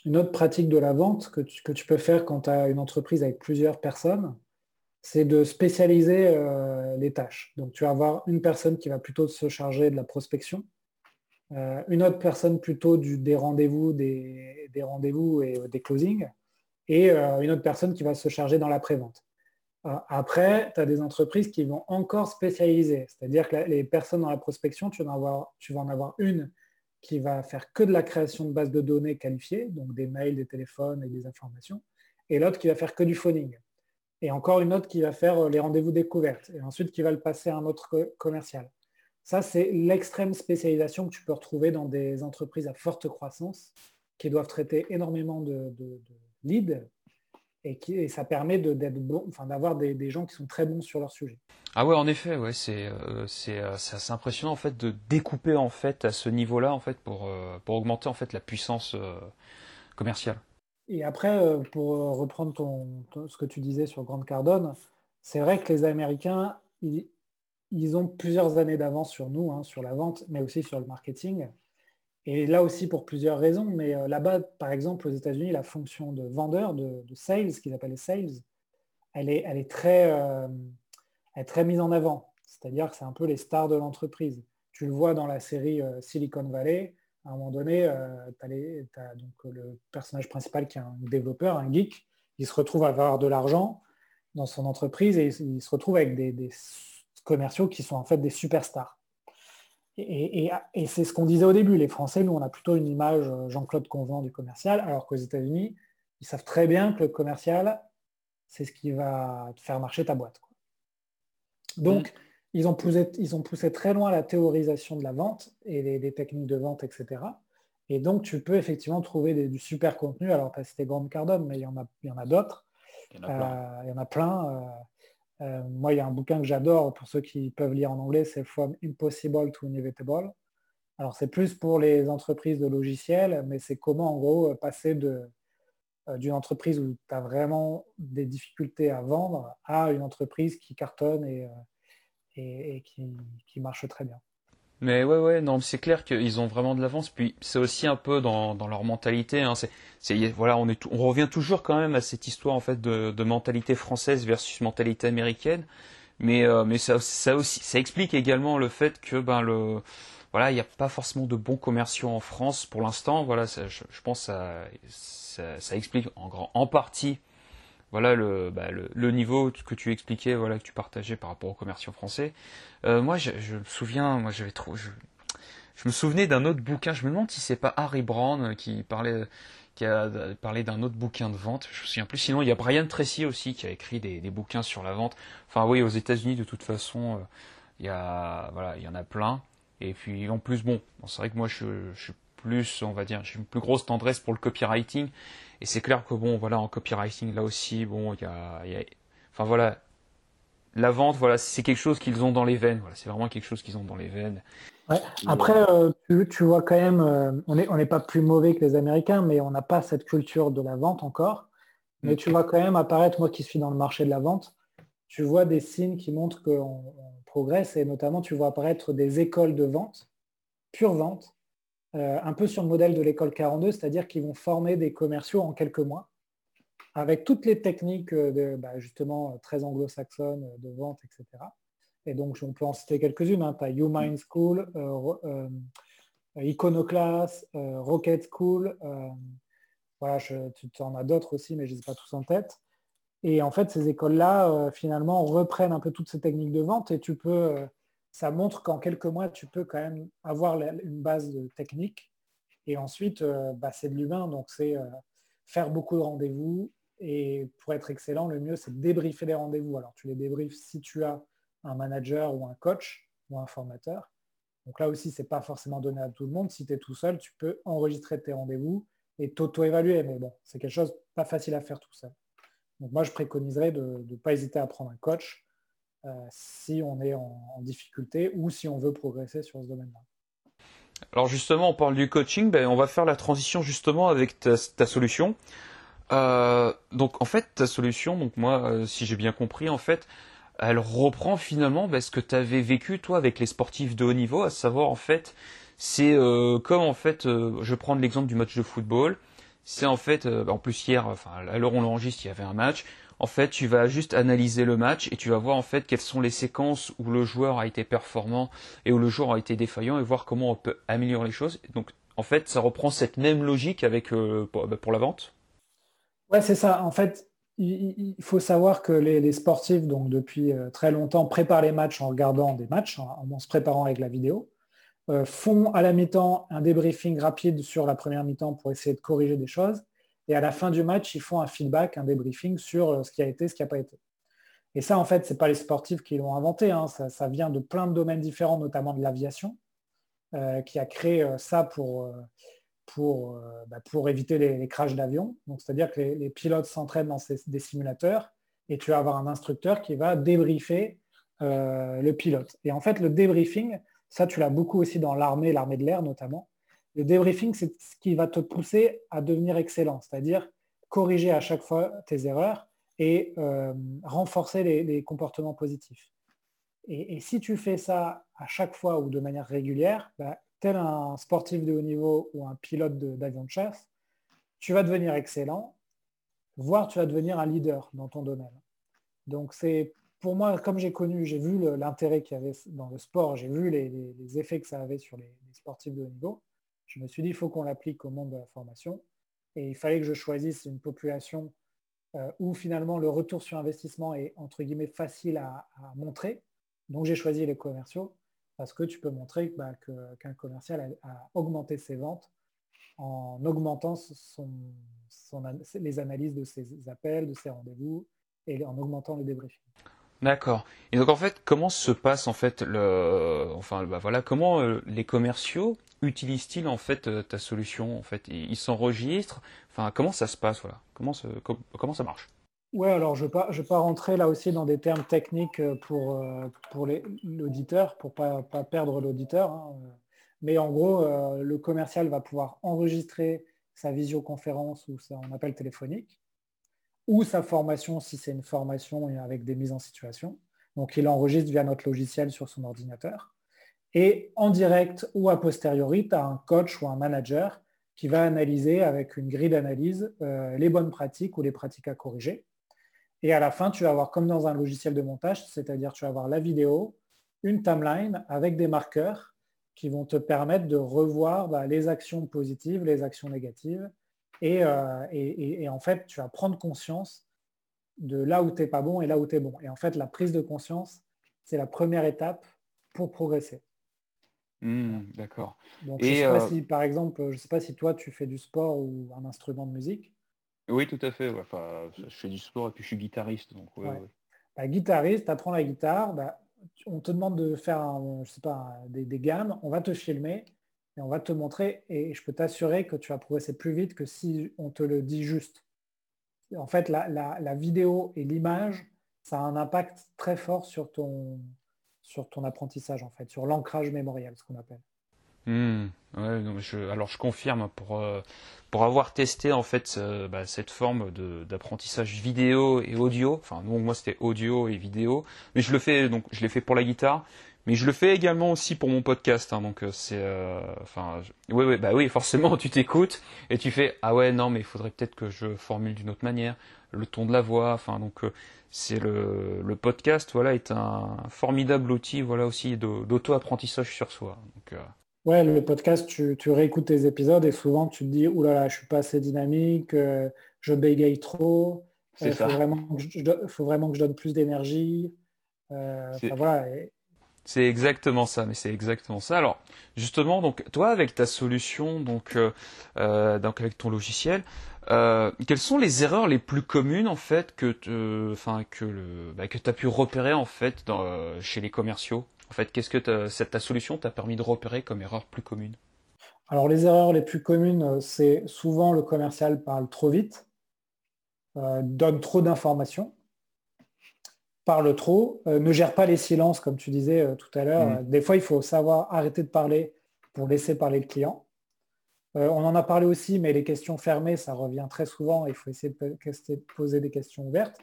S1: une autre pratique de la vente que que tu peux faire quand tu as une entreprise avec plusieurs personnes c'est de spécialiser euh, les tâches. Donc tu vas avoir une personne qui va plutôt se charger de la prospection, euh, une autre personne plutôt des rendez-vous, des, rendez-vous et des closings, et euh, une autre personne qui va se charger dans la prévente. après, tu as des entreprises qui vont encore spécialiser, c'est-à-dire que les personnes dans la prospection, tu vas, avoir, tu vas en avoir une qui va faire que de la création de bases de données qualifiées, donc des mails, des téléphones et des informations, et l'autre qui va faire que du phoning et encore une autre qui va faire euh, les rendez-vous découvertes, et ensuite qui va le passer à un autre commercial. Ça, c'est l'extrême spécialisation que tu peux retrouver dans des entreprises à forte croissance qui doivent traiter énormément de, leads et, qui, ça permet d'avoir des, gens qui sont très bons sur leur sujet.
S2: Ah ouais, en effet, ouais, c'est euh, euh, assez impressionnant en fait de découper en fait à ce niveau-là en fait pour, pour augmenter en fait la puissance commerciale.
S1: Et après, euh, pour euh, reprendre ce que tu disais sur Grande Cardone, c'est vrai que les Américains, ils, ont plusieurs années d'avance sur nous, hein, sur la vente, mais aussi sur le marketing. Et là aussi pour plusieurs raisons, mais euh, là-bas, par exemple, aux États-Unis, la fonction de vendeur, de, sales, qu'ils appellent les sales, elle est, elle, est très, elle est très mise en avant. C'est-à-dire que c'est un peu les stars de l'entreprise. Tu le vois dans la série Silicon Valley, à un moment donné, euh, tu as, le personnage principal qui est un développeur, un geek, il se retrouve à avoir de l'argent dans son entreprise et il se retrouve avec des, commerciaux qui sont en fait des superstars. Et, c'est ce qu'on disait au début, les Français, nous, on a plutôt une image euh, Jean-Claude Convent du commercial, alors qu'aux États-Unis, ils savent très bien que le commercial, c'est ce qui va faire marcher ta boîte. Donc, mm ils ont, poussé, très loin la théorisation de la vente et des techniques de vente, etc. Et donc, tu peux effectivement trouver du super contenu. Alors, tu as cité Grande Cardone, mais il y en a, a d'autres. Il y en a plein. Euh, euh, euh, moi, il y a un bouquin que j'adore pour ceux qui peuvent lire en anglais, c'est From Impossible to Inevitable. Alors, c'est plus pour les entreprises de logiciels, mais c'est comment, en gros, passer d'une entreprise où tu as vraiment des difficultés à vendre à une entreprise qui cartonne et, et, qui, marche très bien.
S2: Mais ouais, ouais, non, c'est clair qu'ils ont vraiment de l'avance. Puis c'est aussi un peu dans, leur mentalité. Hein. c'est, voilà, on, revient toujours quand même à cette histoire en fait de, mentalité française versus mentalité américaine. Mais, euh, mais ça, aussi, ça explique également le fait que ben le, voilà, il n'y a pas forcément de bons commerciaux en France pour l'instant. Voilà, je, pense que ça, ça, explique en, grand, en partie voilà bah, le, niveau que tu expliquais, voilà que tu partageais par rapport aux commerciaux français. Euh, moi, je, me souviens, moi j'avais trop, je, me souvenais d'un autre bouquin. Je me demande si c'est pas Harry Brown qui parlait, qui a parlé d'un autre bouquin de vente. Je me souviens plus. Sinon, il y a Brian Tracy aussi qui a écrit des, bouquins sur la vente. Enfin, oui, aux États-Unis, de toute façon, euh, il y a, voilà, il y en a plein. Et puis en plus, bon, c'est vrai que moi, je suis plus, on va dire, j'ai une plus grosse tendresse pour le copywriting. Et c'est clair que bon, voilà, en copywriting, là aussi, bon, il y a, enfin voilà, la vente, voilà, c'est quelque chose qu'ils ont dans les veines. Voilà, c'est vraiment quelque chose qu'ils ont dans les veines.
S1: Après, euh, tu, vois quand même, euh, on n'est on pas plus mauvais que les Américains, mais on n'a pas cette culture de la vente encore. Mais tu vois quand même apparaître, moi qui suis dans le marché de la vente, tu vois des signes qui montrent qu'on progresse et notamment tu vois apparaître des écoles de vente, pure vente, euh, un peu sur le modèle de l'école 42, c'est-à-dire qu'ils vont former des commerciaux en quelques mois, avec toutes les techniques euh, de, bah, justement très anglo-saxonnes de vente, etc. Et donc, on peut en citer quelques-unes. Hein. Tu as YouMind School, euh, Iconoclast, Rocket School. voilà, tu en as d'autres aussi, mais je ne les ai pas tous en tête. Et en fait, ces écoles-là, finalement, reprennent un peu toutes ces techniques de vente et tu peux ça montre qu'en quelques mois, tu peux quand même avoir une base technique. Et ensuite, euh, bah, c'est de l'humain, donc c'est euh, faire beaucoup de rendez-vous. Et pour être excellent, le mieux, c'est de débriefer les rendez-vous. Alors, tu les débriefes si tu as un manager ou un coach ou un formateur. Donc là aussi, ce n'est pas forcément donné à tout le monde. Si tu es tout seul, tu peux enregistrer tes rendez-vous et t'auto-évaluer. Mais bon, c'est quelque chose pas facile à faire tout seul. Donc moi, je préconiserais de ne pas hésiter à prendre un coach si on est en, difficulté ou si on veut progresser sur ce domaine-là.
S2: Alors justement, on parle du coaching, ben, on va faire la transition justement avec ta, solution. donc en fait, ta solution, donc moi, si j'ai bien compris, en fait, elle reprend finalement ben, ce que tu avais vécu toi avec les sportifs de haut niveau, à savoir en fait, c'est euh, comme en fait, euh, je prends l'exemple du match de football, c'est en fait, euh, en plus hier, enfin à l'heure on l'enregistre, il y avait un match. En fait, tu vas juste analyser le match et tu vas voir en fait quelles sont les séquences où le joueur a été performant et où le joueur a été défaillant et voir comment on peut améliorer les choses. Donc en fait, ça reprend cette même logique pour, bah, pour la vente.
S1: Ouais, c'est ça. En fait, il faut savoir que les, sportifs, donc depuis euh, très longtemps, préparent les matchs en regardant des matchs, en, se préparant avec la vidéo, euh, font à la mi-temps un débriefing rapide sur la première mi-temps pour essayer de corriger des choses, et à la fin du match, ils font un feedback, un débriefing sur euh, ce qui a été, ce qui n'a pas été. Et ça, en fait, ce n'est pas les sportifs qui l'ont inventé, hein. ça, vient de plein de domaines différents, notamment de l'aviation, qui a créé ça pour pour, euh, bah, pour éviter les, crashs d'avion. c'est-à-dire que les, pilotes s'entraînent dans des simulateurs et tu vas avoir un instructeur qui va débriefer euh, le pilote. Et en fait, le débriefing, ça, tu l'as beaucoup aussi dans l'armée, l'armée de l'air notamment. Le débriefing, c'est ce qui va te pousser à devenir excellent, c'est-à-dire corriger à chaque fois tes erreurs et euh, renforcer les, comportements positifs. Et, si tu fais ça à chaque fois ou de manière régulière, bah, tel un sportif de haut niveau ou un pilote d'avion de, chasse, tu vas devenir excellent, voire tu vas devenir un leader dans ton domaine. Donc c'est pour moi, comme j'ai connu, j'ai vu l'intérêt qu'il y avait dans le sport, j'ai vu les, effets que ça avait sur les, sportifs de haut niveau, je me suis dit, il faut qu'on l'applique au monde de la formation. Et il fallait que je choisisse une population euh, où finalement le retour sur investissement est entre guillemets facile à montrer. Donc j'ai choisi les commerciaux parce que tu peux montrer bah, qu'un commercial a, augmenté ses ventes en augmentant les analyses de ses appels, de ses rendez-vous et en augmentant le débriefing.
S2: D'accord. Et donc en fait, comment se passe en fait le, enfin bah, voilà, comment euh, les commerciaux utilisent-ils en fait euh, ta solution En fait, ils s'enregistrent? Enfin, comment ça se passe voilà? Comment, comment ça marche?
S1: Oui, alors je ne vais, pas rentrer là aussi dans des termes techniques euh, pour, pour l'auditeur, pour ne pas, perdre l'auditeur. Hein. Mais en gros, le commercial va pouvoir enregistrer sa visioconférence ou son appel téléphonique, ou sa formation si c'est une formation avec des mises en situation. Donc il enregistre via notre logiciel sur son ordinateur. Et en direct ou a posteriori, tu as un coach ou un manager qui va analyser avec une grille d'analyse les bonnes pratiques ou les pratiques à corriger et à la fin, tu vas avoir comme dans un logiciel de montage, c'est-à-dire tu vas avoir la vidéo, une timeline avec des marqueurs qui vont te permettre de revoir bah, les actions positives, les actions négatives. Euh, et, en fait, tu vas prendre conscience de là où tu n'es pas bon et là où tu es bon. Et en fait, la prise de conscience, c'est la première étape pour progresser.
S2: Mmh, d'accord.
S1: Donc, je sais pas euh, si, par exemple, je ne sais pas si toi, tu fais du sport ou un instrument de musique.
S3: Oui, tout à fait. je fais du sport et puis je suis guitariste. Donc,
S1: bah, guitariste, tu apprends la guitare, bah, on te demande de faire je sais pas, des, gammes, on va te filmer on va te montrer et je peux t'assurer que tu vas progresser plus vite que si on te le dit juste. En fait, la, vidéo et l'image, ça a un impact très fort sur ton, sur ton apprentissage, en fait, sur l'ancrage mémoriel, ce qu'on appelle.
S2: Hmm. ouais, alors je confirme pour euh, pour avoir testé en fait bah, cette forme d'apprentissage vidéo et audio. Enfin moi c'était audio et vidéo, mais je le fais donc je l'ai fait pour la guitare, mais je le fais également aussi pour mon podcast. Hein, donc euh, c'est euh, enfin oui oui bah oui forcément tu t'écoutes et tu fais ah ouais non mais il faudrait peut-être que je formule d'une autre manière le ton de la voix. Enfin donc c'est le, le podcast voilà est un formidable outil voilà aussi d'auto apprentissage sur soi. Donc
S1: Ouais, le podcast, tu, réécoutes tes épisodes et souvent tu te dis, oulala, là là, je suis pas assez dynamique, euh, je bégaye trop, il euh, faut, vraiment que je, faut vraiment que je donne plus d'énergie. Euh,
S2: c'est exactement ça, mais c'est exactement ça. Alors, justement, donc toi, avec ta solution, donc, donc avec ton logiciel, quelles sont les erreurs les plus communes en fait que, enfin, que le, bah, que tu as pu repérer en fait dans, chez les commerciaux? En fait, qu'est-ce que cette, ta solution t'a permis de repérer comme erreur plus commune?
S1: Alors, les erreurs les plus communes, euh, c'est souvent le commercial parle trop vite. donne trop d'informations, parle trop, ne gère pas les silences, comme tu disais tout à l'heure. Mm. Des fois, il faut savoir arrêter de parler pour laisser parler le client. on en a parlé aussi, mais les questions fermées, ça revient très souvent. Il faut essayer de poser des questions ouvertes.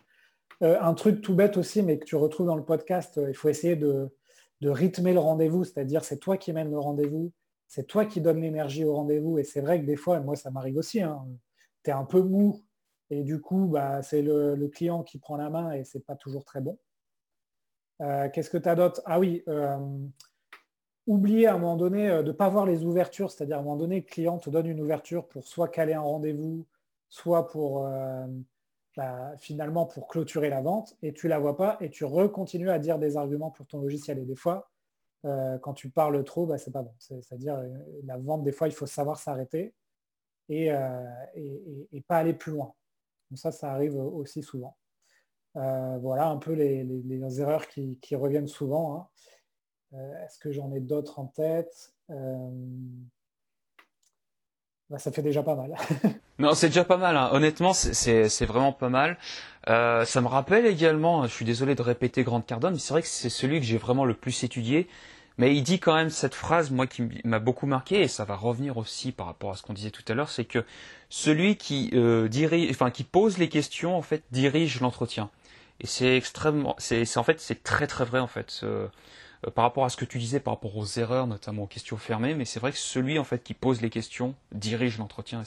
S1: un truc tout bête aussi, mais que tu retrouves dans le podcast, il faut essayer de, de rythmer le rendez-vous, c'est-à-dire c'est toi qui mènes le rendez-vous, c'est toi qui donnes l'énergie au rendez-vous. Et c'est vrai que des fois, moi ça m'arrive aussi, hein, tu es un peu mou et du coup, bah, c'est le, client qui prend la main et c'est pas toujours très bon. Euh, qu'est-ce que tu as d'autre? Ah oui, euh, oublier à un moment donné euh, de ne pas voir les ouvertures, c'est-à-dire à un moment donné, le client te donne une ouverture pour soit caler un rendez-vous, soit pour bah, finalement pour clôturer la vente et tu la vois pas et tu recontinues à dire des arguments pour ton logiciel. Et des fois, quand tu parles trop, bah, c'est pas bon. C'est-à-dire la vente, des fois, il faut savoir s'arrêter et, pas aller plus loin. Donc ça, ça arrive aussi souvent. voilà un peu les, erreurs qui, reviennent souvent. Hein. Est-ce que j'en ai d'autres en tête? Bah, ça fait déjà pas mal.
S2: non, c'est déjà pas mal. Hein. Honnêtement, c'est vraiment pas mal. Euh, ça me rappelle également, je suis désolé de répéter Grande Cardone, mais c'est vrai que c'est celui que j'ai vraiment le plus étudié. Mais il dit quand même cette phrase, moi, qui m'a beaucoup marqué, et ça va revenir aussi par rapport à ce qu'on disait tout à l'heure, c'est que celui qui euh, dirige, enfin, qui pose les questions, en fait, dirige l'entretien. Et c'est extrêmement, c'est en fait, c'est très très vrai en fait. Euh, par rapport à ce que tu disais, par rapport aux erreurs, notamment aux questions fermées, mais c'est vrai que celui en fait qui pose les questions dirige l'entretien.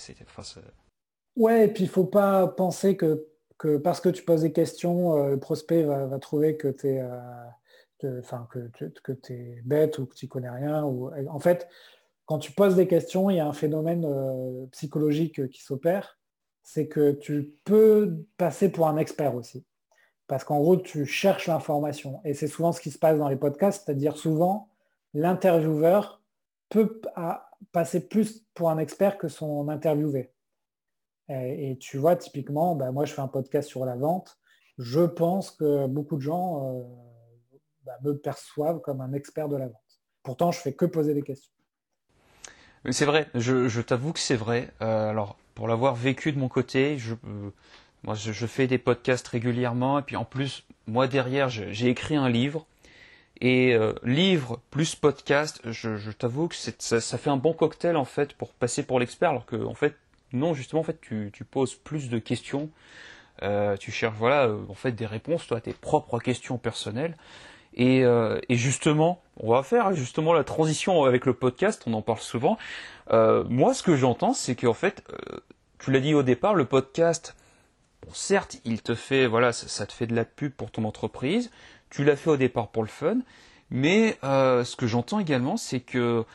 S1: ouais, et puis il faut pas penser que, que, parce que tu poses des questions, euh, le prospect va, trouver que tu es, euh, enfin, que, que es bête ou que tu connais rien. Ou... En fait, quand tu poses des questions, il y a un phénomène psychologique qui s'opère, c'est que tu peux passer pour un expert aussi. Parce qu'en gros, tu cherches l'information. Et c'est souvent ce qui se passe dans les podcasts, c'est-à-dire souvent, l'intervieweur peut passer plus pour un expert que son interviewé. Et, tu vois, typiquement, bah, moi je fais un podcast sur la vente. Je pense que beaucoup de gens euh, bah, me perçoivent comme un expert de la vente. Pourtant, je fais que poser des questions.
S2: C'est vrai, je, t'avoue que c'est vrai. Euh, alors, pour l'avoir vécu de mon côté, je, euh, moi, je, fais des podcasts régulièrement, et puis en plus, moi derrière, j'ai écrit un livre. Et euh, livre plus podcast, je, t'avoue que ça, fait un bon cocktail en fait pour passer pour l'expert, alors que en fait, non, justement, en fait, tu, poses plus de questions, tu cherches voilà, en fait, des réponses, toi, à tes propres questions personnelles. Et, et, justement, on va faire justement la transition avec le podcast, on en parle souvent. moi, ce que j'entends, c'est qu'en fait, tu l'as dit au départ, le podcast, Bon, certes, il te fait, voilà, ça, te fait de la pub pour ton entreprise. Tu l'as fait au départ pour le fun, mais euh, ce que j'entends également, c'est que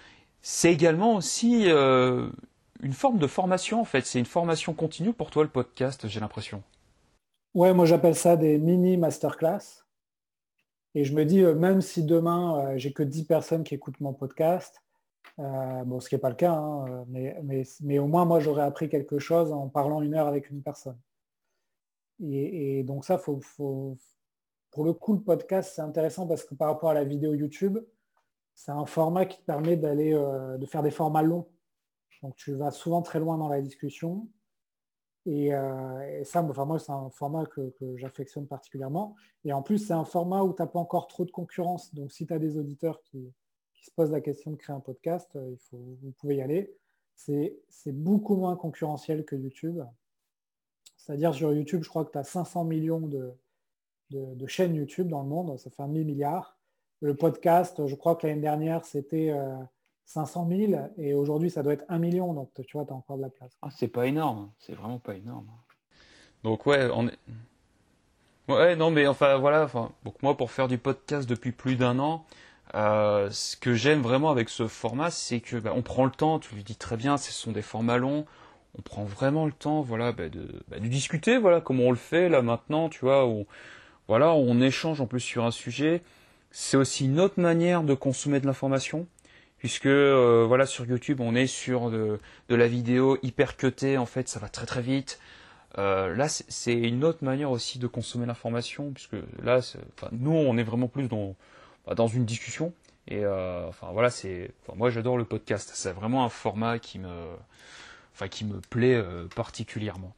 S2: c'est également aussi euh, une forme de formation en fait. C'est une formation continue pour toi le podcast, j'ai l'impression.
S1: Ouais, moi j'appelle ça des mini masterclass. Et je me dis, euh, même si demain j'ai que 10 personnes qui écoutent mon podcast, bon, ce qui n'est pas le cas, hein, mais, mais, au moins moi j'aurais appris quelque chose en parlant une heure avec une personne. Et, donc ça, faut, pour le coup, le podcast, c'est intéressant parce que par rapport à la vidéo YouTube, c'est un format qui te permet d'aller euh, de faire des formats longs. Donc tu vas souvent très loin dans la discussion. Et, euh, ça, enfin, moi, c'est un format que, j'affectionne particulièrement. Et en plus, c'est un format où tu n'as pas encore trop de concurrence. Donc si tu as des auditeurs qui, se posent la question de créer un podcast, euh, il faut, vous pouvez y aller. C'est beaucoup moins concurrentiel que YouTube. C'est-à-dire sur YouTube, je crois que tu as 500 millions de, chaînes YouTube dans le monde, ça fait un 1000 milliards. Le podcast, je crois que l'année dernière, c'était 500 euh, 000 et aujourd'hui, ça doit être 1 million. Donc, tu vois, tu as encore de la place.
S3: Ah, c'est pas énorme. C'est vraiment pas énorme.
S2: Donc, ouais, on est. Ouais, non, mais enfin, voilà. Enfin, donc, moi, pour faire du podcast depuis plus d'un an, euh, ce que j'aime vraiment avec ce format, c'est que bah, on prend le temps, tu le dis très bien, ce sont des formats longs, on prend vraiment le temps, voilà, bah, bah, de, discuter, voilà, comme on le fait là maintenant, tu vois, où, voilà, on échange en plus sur un sujet. C'est aussi une autre manière de consommer de l'information, puisque euh, voilà, sur YouTube, on est sur de, la vidéo hyper cutée, en fait, ça va très très vite. Euh, là, c'est une autre manière aussi de consommer l'information, puisque là, nous, on est vraiment plus dans, bah, dans une discussion. Et euh, enfin voilà, c'est, moi j'adore le podcast. C'est vraiment un format qui me, enfin qui me plaît particulièrement.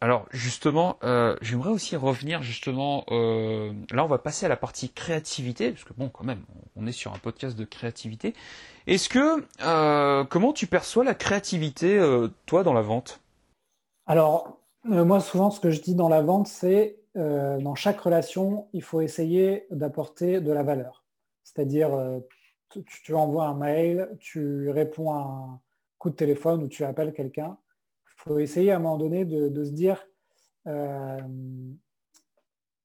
S2: Euh, Alors justement, euh, j'aimerais aussi revenir justement. Euh, là, on va passer à la partie créativité, parce que bon, quand même, on est sur un podcast de créativité. Est-ce que euh, comment tu perçois la créativité, toi, dans la vente?
S1: Alors, moi, souvent, ce que je dis dans la vente, c'est dans chaque relation, il faut essayer d'apporter de la valeur. C'est-à-dire, tu, tu envoies un mail, tu réponds à un coup de téléphone ou tu appelles quelqu'un faut essayer à un moment donné de, se dire euh,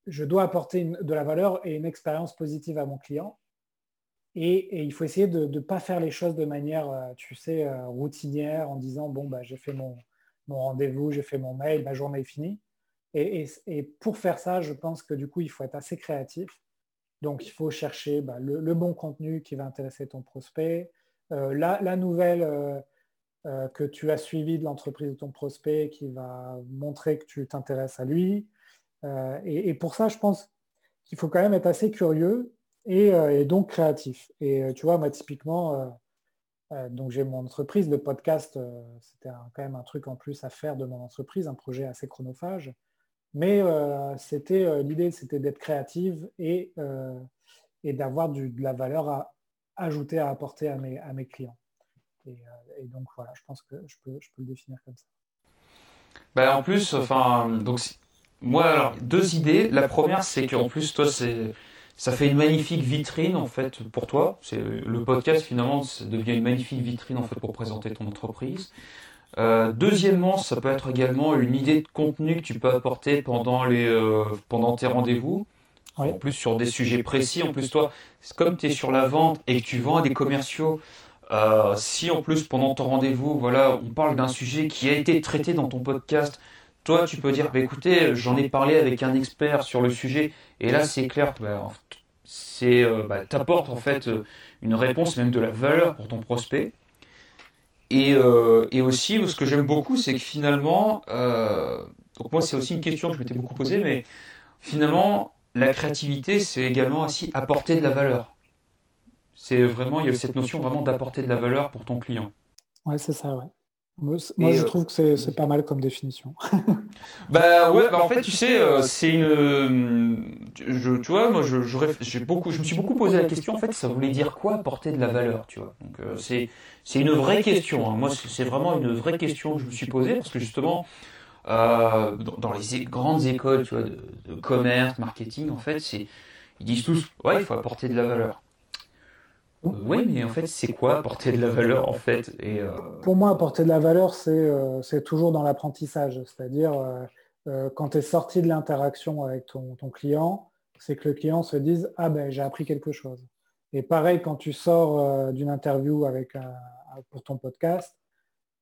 S1: je dois apporter de la valeur et une expérience positive à mon client. Et, il faut essayer de ne pas faire les choses de manière, euh, tu sais, euh, routinière en disant bon, bah, j'ai fait mon, rendez-vous, j'ai fait mon mail, ma journée est finie. Et, pour faire ça, je pense que du coup, il faut être assez créatif. Donc, il faut chercher bah, le, bon contenu qui va intéresser ton prospect, la, nouvelle que tu as suivi de l'entreprise de ton prospect qui va montrer que tu t'intéresses à lui. Euh, et, pour ça, je pense qu'il faut quand même être assez curieux et, euh, donc créatif. Et tu vois, moi, typiquement, donc j'ai mon entreprise, le podcast, c'était quand même un truc en plus à faire de mon entreprise, un projet assez chronophage. Mais c'était l'idée, c'était d'être créative et, d'avoir de la valeur à ajouter, à apporter à mes clients. Euh, et, donc voilà, je pense que je peux, je peux le définir comme ça.
S2: Bah, en plus, enfin, donc moi, alors, deux idées. La première, c'est qu'en plus, toi, c'est ça fait une magnifique vitrine en fait pour toi. C'est le podcast finalement, ça devient une magnifique vitrine en fait pour présenter ton entreprise. Euh, deuxièmement, ça peut être également une idée de contenu que tu peux apporter pendant les euh, pendant tes rendez-vous. En plus sur des sujets précis. En plus toi, comme tu es sur la vente et que tu vends à des commerciaux, euh, si en plus pendant ton rendez-vous, voilà, on parle d'un sujet qui a été traité dans ton podcast, toi tu peux dire, bah, écoutez, j'en ai parlé avec un expert sur le sujet, et là c'est clair, bah, c'est, euh, bah, t'apportes en fait une réponse, même de la valeur pour ton prospect. Et, euh, et aussi, ce que j'aime beaucoup, c'est que finalement, donc moi c'est aussi une question que je m'étais beaucoup posée, mais finalement, la créativité, c'est également aussi apporter de la valeur. C'est vraiment, il y a cette notion vraiment d'apporter de la valeur pour ton client.
S1: Ouais, c'est ça, ouais. Moi, je euh, trouve que c'est pas mal comme définition.
S2: bah ouais, bah, en fait, tu sais, euh, c'est une. Je, tu vois, moi, je, je, beaucoup, je me suis beaucoup posé la question, en fait, ça voulait dire quoi apporter de la valeur, tu vois? Donc, euh, c'est c'est une vraie question. Hein. Moi, c'est vraiment une vraie question que je me suis posée, parce que justement, dans, les grandes écoles, tu vois, de, de commerce, marketing, en fait, c'est ils disent tous, ouais, il faut apporter de la valeur. Oui, mais en fait, c'est quoi apporter de la valeur en fait Et euh,
S1: Pour moi, apporter de la valeur, c'est euh, toujours dans l'apprentissage. C'est-à-dire, euh, quand tu es sorti de l'interaction avec ton, client, c'est que le client se dise Ah ben j'ai appris quelque chose. Et pareil, quand tu sors d'une interview avec pour ton podcast,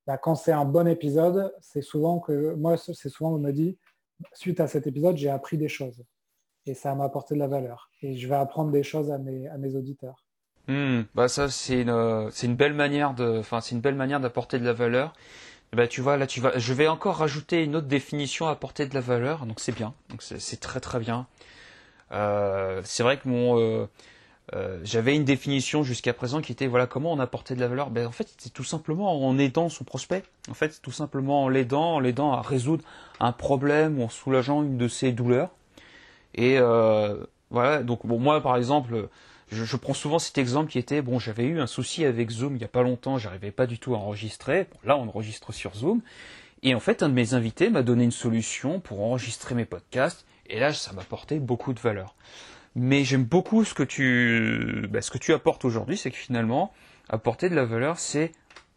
S1: bah, quand c'est un bon épisode, c'est souvent que moi, c'est souvent on me dit suite à cet épisode, j'ai appris des choses. Et ça m'a apporté de la valeur. Et je vais apprendre des choses à mes, à mes auditeurs.
S2: Hmm, bah ça c'est une c'est une belle manière de enfin c'est une belle manière d'apporter de la valeur. Bah tu vois là tu vas je vais encore rajouter une autre définition apporter de la valeur donc c'est bien donc c'est très très bien. Euh, c'est vrai que mon euh, euh, j'avais une définition jusqu'à présent qui était voilà comment on apportait de la valeur. Ben en fait c'est tout simplement en aidant son prospect. En fait tout simplement en l'aidant en l'aidant à résoudre un problème ou en soulageant une de ses douleurs. Et voilà donc moi par exemple je, prends souvent cet exemple qui était bon, j'avais eu un souci avec Zoom il n'y a pas longtemps, j'arrivais pas du tout à enregistrer. là, on enregistre sur Zoom. Et en fait, un de mes invités m'a donné une solution pour enregistrer mes podcasts. Et là, ça m'a apporté beaucoup de valeur. Mais j'aime beaucoup ce que tu, bah, apportes aujourd'hui, c'est que finalement, apporter de la valeur, c'est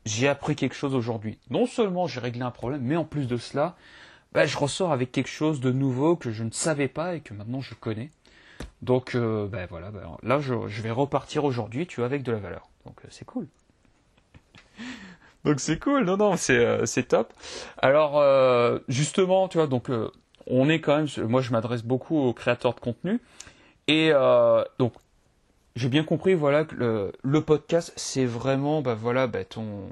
S2: j'ai appris quelque chose aujourd'hui. Non seulement j'ai réglé un problème, mais en plus de cela, bah, je ressors avec quelque chose de nouveau que je ne savais pas et que maintenant je connais. Donc euh, ben voilà, ben, là je, vais repartir aujourd'hui, tu vois, avec de la valeur. Donc euh, c'est cool. donc c'est cool, non non, c'est euh, top. Alors justement, tu vois, donc on est quand même, moi je m'adresse beaucoup aux créateurs de contenu et donc j'ai bien compris, voilà, que le, podcast c'est vraiment, ben voilà, ben, ton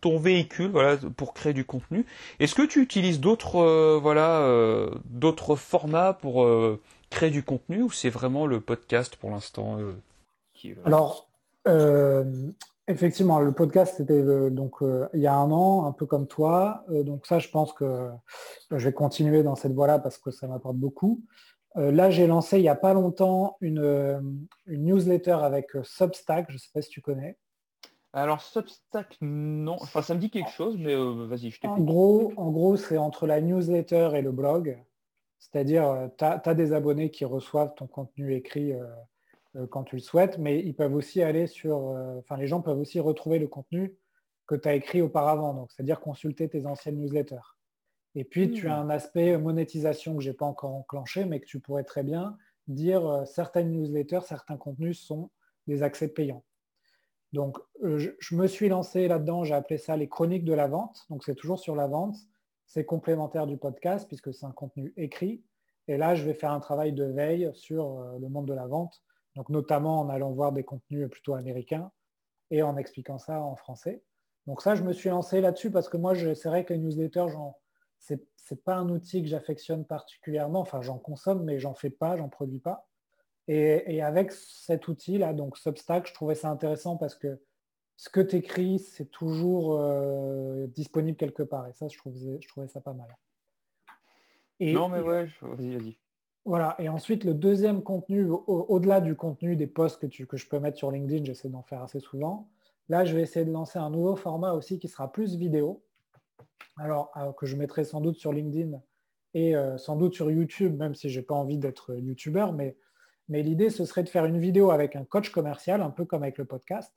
S2: ton véhicule, voilà, pour créer du contenu. Est-ce que tu utilises d'autres, voilà, d'autres formats pour créer du contenu ou c'est vraiment le podcast pour l'instant
S1: euh, Alors, euh, Effectivement, le podcast, c'était euh, donc euh, il y a un an, un peu comme toi. Euh, donc ça, je pense que je vais continuer dans cette voie-là parce que ça m'apporte beaucoup. là, j'ai lancé il n'y a pas longtemps une, newsletter avec Substack. Je ne sais pas si tu connais.
S3: Alors Substack, non. Enfin, ça me dit quelque chose, mais vas-y, je t'écoute.
S1: En gros, en gros c'est entre la newsletter et le blog. C'est-à-dire, tu as, des abonnés qui reçoivent ton contenu écrit euh, quand tu le souhaites, mais ils peuvent aussi aller sur, euh, enfin les gens peuvent aussi retrouver le contenu que tu as écrit auparavant, donc c'est-à-dire consulter tes anciennes newsletters. Et puis tu as hmm. un aspect monétisation que je n'ai pas encore enclenché, mais que tu pourrais très bien dire euh, certaines newsletters, certains contenus sont des accès payants. Donc je, je, me suis lancé là-dedans, j'ai appelé ça les chroniques de la vente, donc c'est toujours sur la vente, c'est complémentaire du podcast puisque c'est un contenu écrit. Et là, je vais faire un travail de veille sur le monde de la vente donc notamment en allant voir des contenus plutôt américains et en expliquant ça en français. Donc ça, je me suis lancé là-dessus parce que moi, c'est vrai que les newsletters, ce n'est pas un outil que j'affectionne particulièrement. Enfin, j'en consomme, mais j'en fais pas, j'en produis pas. Et, avec cet outil-là, donc Substack, je trouvais ça intéressant parce que ce que tu écris, c'est toujours euh, disponible quelque part. Et ça, je trouvais, je trouvais ça pas mal.
S3: non, mais ouais, vas-y, vas-y.
S1: Voilà, et ensuite le deuxième contenu, au-delà du contenu des posts que, que je peux mettre sur LinkedIn, j'essaie d'en faire assez souvent. Là, je vais essayer de lancer un nouveau format aussi qui sera plus vidéo. Alors, euh, que je mettrai sans doute sur LinkedIn et euh, sans doute sur YouTube, même si je n'ai pas envie d'être YouTuber, mais, mais l'idée, ce serait de faire une vidéo avec un coach commercial, un peu comme avec le podcast.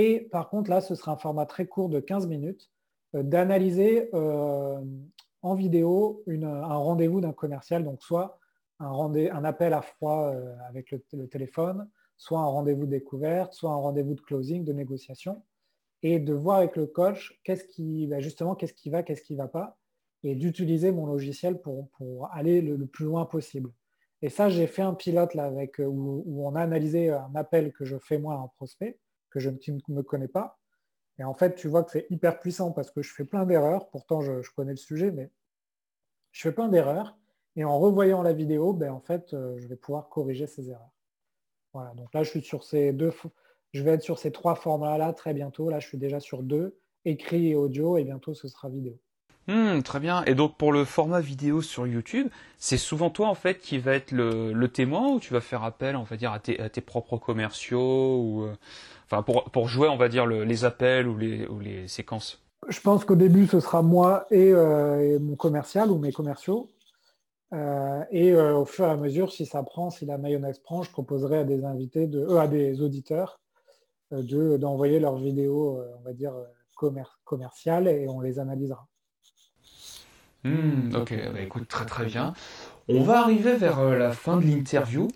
S1: Et par contre, là, ce sera un format très court de 15 minutes, euh, d'analyser en vidéo un rendez-vous d'un commercial, donc soit un, appel à froid euh, avec le, téléphone, soit un rendez-vous de découverte, soit un rendez-vous de closing, de négociation, et de voir avec le coach qu'est-ce qui, bah, justement, qu'est-ce qui va, qu'est-ce qui ne va pas, et d'utiliser mon logiciel pour, aller le, plus loin possible. Et ça, j'ai fait un pilote là avec, euh, où, on a analysé un appel que je fais moi à un prospect, que je ne me connais pas. Et en fait, tu vois que c'est hyper puissant parce que je fais plein d'erreurs. Pourtant, je, connais le sujet, mais je fais plein d'erreurs. Et en revoyant la vidéo, ben, en fait, euh, je vais pouvoir corriger ces erreurs. Voilà, donc là, je suis sur ces deux, je vais être sur ces trois formats-là très bientôt. Là, je suis déjà sur deux, écrit et audio, et bientôt ce sera vidéo.
S2: Hmm, très bien. Et donc pour le format vidéo sur YouTube, c'est souvent toi en fait qui va être le, témoin ou tu vas faire appel, on va dire, à tes, propres commerciaux ou euh, enfin pour, jouer, on va dire, les appels ou les, séquences?
S1: Je pense qu'au début ce sera moi et, euh, mon commercial ou mes commerciaux. Euh, et au fur et à mesure, si ça prend, si la mayonnaise prend, je proposerai à des invités, de, à des auditeurs, de, d'envoyer leurs vidéos, on va dire, commerciales et on les analysera.
S2: Hmm, ok, bah, écoute, très très bien. On va arriver vers la fin de l'interview.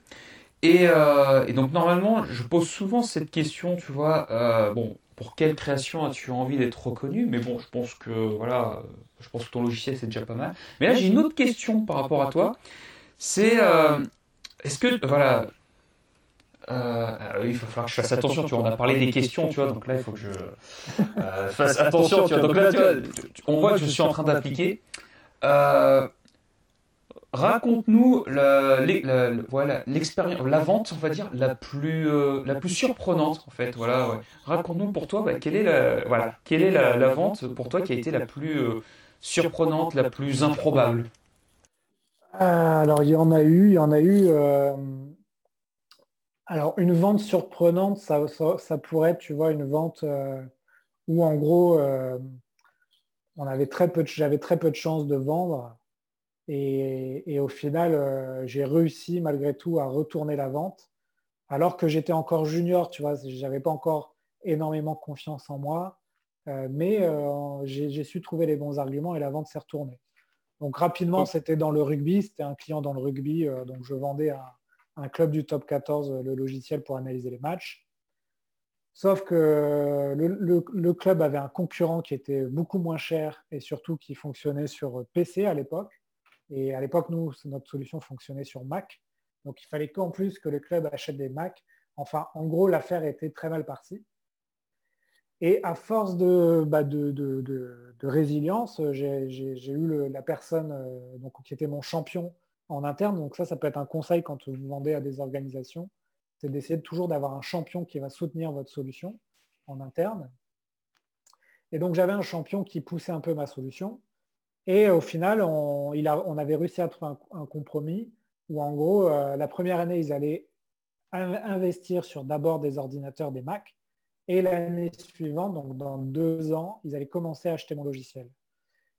S2: Et, et, donc normalement, je pose souvent cette question, tu vois, bon, pour quelle création as-tu envie d'être reconnu? Mais bon, je pense que voilà, je pense que ton logiciel c'est déjà pas mal. Mais là, j'ai une autre question par rapport à toi. C'est euh, est-ce que voilà, euh, il va falloir que je fasse attention. Tu vois, on a parlé des questions, tu vois, donc là il faut que je euh, fasse attention. Tu vois, donc là, tu vois, on voit que je suis en train d'appliquer. Euh, Raconte-nous voilà l'expérience, la vente, on va dire la plus euh, la plus surprenante en fait. Voilà, Raconte-nous pour toi, bah, quelle est la voilà, quelle est la, vente pour toi qui a été la plus euh, surprenante, la plus improbable?
S1: Alors il y en a eu, il y en a eu. Alors une vente surprenante, ça, ça, pourrait être, tu vois, une vente où en gros on avait très peu, j'avais très peu de chances de vendre. Et, au final, euh, j'ai réussi malgré tout à retourner la vente, alors que j'étais encore junior, tu vois, j'avais pas encore énormément confiance en moi, euh, mais euh, j'ai su trouver les bons arguments et la vente s'est retournée. Donc rapidement, c'était dans le rugby, c'était un client dans le rugby, donc je vendais à un club du top 14 le logiciel pour analyser les matchs. Sauf que le, club avait un concurrent qui était beaucoup moins cher et surtout qui fonctionnait sur PC à l'époque. Et à l'époque, nous, notre solution fonctionnait sur Mac. Donc il fallait qu'en plus que le club achète des Mac. Enfin, en gros, l'affaire était très mal partie. Et à force de, bah, résilience, j'ai eu la personne euh, donc, qui était mon champion en interne. Donc ça, ça peut être un conseil quand vous vendez à des organisations. C'est d'essayer toujours d'avoir un champion qui va soutenir votre solution. en interne. Et donc j'avais un champion qui poussait un peu ma solution. Et au final, on, avait réussi à trouver un, compromis où en gros, euh, la première année, ils allaient investir sur d'abord des ordinateurs, des Mac. Et l'année suivante, donc dans deux ans, ils allaient commencer à acheter mon logiciel.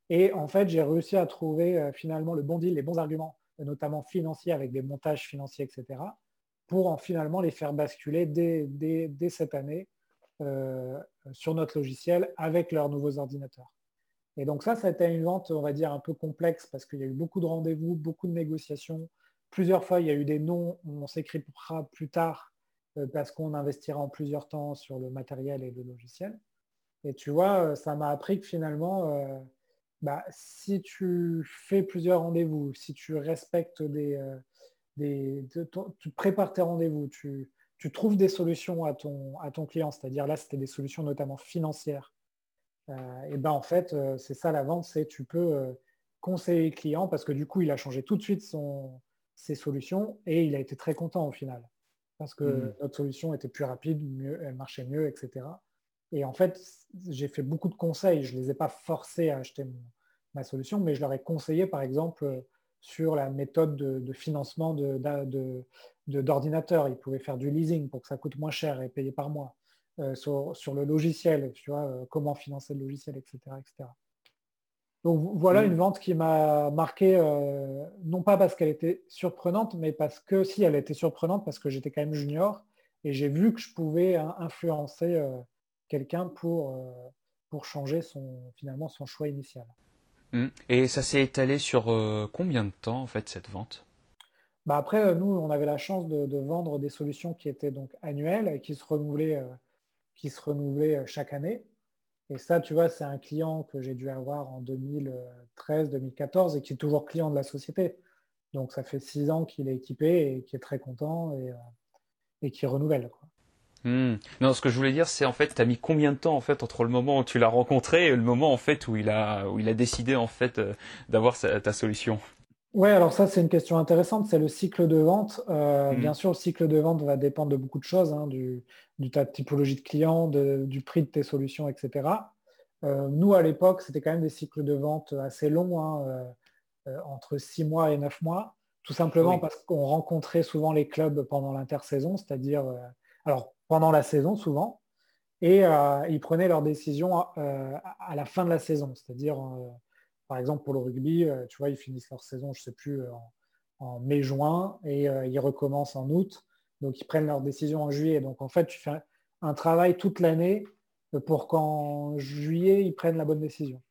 S1: Et en fait, j'ai réussi à trouver euh, finalement le bon deal, les bons arguments, notamment financiers avec des montages financiers, etc., pour en finalement les faire basculer dès, cette année euh, sur notre logiciel avec leurs nouveaux ordinateurs. Et donc ça, ça a été une vente, on va dire, un peu complexe parce qu'il y a eu beaucoup de rendez-vous, beaucoup de négociations. Plusieurs fois, il y a eu des noms, on s'écrira plus tard euh, parce qu'on investira en plusieurs temps sur le matériel et le logiciel. Et tu vois, euh, ça m'a appris que finalement, bah, si tu fais plusieurs rendez-vous, si tu respectes des... des tu prépares tes rendez-vous, tu, tu, trouves des solutions à ton, à ton client, c'est-à-dire là, c'était des solutions notamment financières euh, et ben en fait, euh, c'est ça la vente, c'est tu peux euh, conseiller le client parce que du coup, il a changé tout de suite son, ses solutions et il a été très content au final parce que mmh. notre solution était plus rapide, mieux, elle marchait mieux, etc. Et en fait, j'ai fait beaucoup de conseils. Je ne les ai pas forcés à acheter ma solution, mais je leur ai conseillé, par exemple, sur la méthode de, financement d'ordinateur. De, Ils pouvaient faire du leasing pour que ça coûte moins cher et payer par mois. Euh, sur, le logiciel, tu vois, euh, comment financer le logiciel, etc. etc. Donc voilà mm. une vente qui m'a marqué, euh, non pas parce qu'elle était surprenante, mais parce que si elle était surprenante, parce que j'étais quand même junior et j'ai vu que je pouvais hein, influencer quelqu'un pour, pour changer son, finalement son choix initial.
S2: Mm. Et ça s'est étalé sur combien de temps en fait cette vente?
S1: Bah Après, nous, on avait la chance de, de, vendre des solutions qui étaient donc annuelles et qui se renouvelaient qui se renouvelait euh, chaque année. Et ça, tu vois, c'est un client que j'ai dû avoir en 2013-2014 et qui est toujours client de la société. Donc ça fait six ans qu'il est équipé et qui est très content et, euh, et qui renouvelle. Quoi.
S2: Hmm. Non, ce que je voulais dire, c'est en fait, tu as mis combien de temps en fait entre le moment où tu l'as rencontré et le moment en fait où il a où il a décidé en fait euh, d'avoir ta solution?
S1: Oui, alors ça c'est une question intéressante, c'est le cycle de vente. Euh, bien mm. sûr, le cycle de vente va dépendre de beaucoup de choses, hein, du, ta typologie de client, du prix de tes solutions, etc. Euh, nous, à l'époque, c'était quand même des cycles de vente assez longs, hein, euh, entre six mois et neuf mois, tout simplement parce qu'on rencontrait souvent les clubs pendant l'intersaison, c'est-à-dire, alors pendant la saison souvent, et ils prenaient leurs décisions à, la fin de la saison, c'est-à-dire par exemple, pour le rugby, euh, tu vois, ils finissent leur saison, je ne sais plus, euh, en, mai-juin et euh, ils recommencent en août. Donc, ils prennent leur décision en juillet. Donc, en fait, tu fais un travail toute l'année pour qu'en juillet, ils prennent la bonne décision.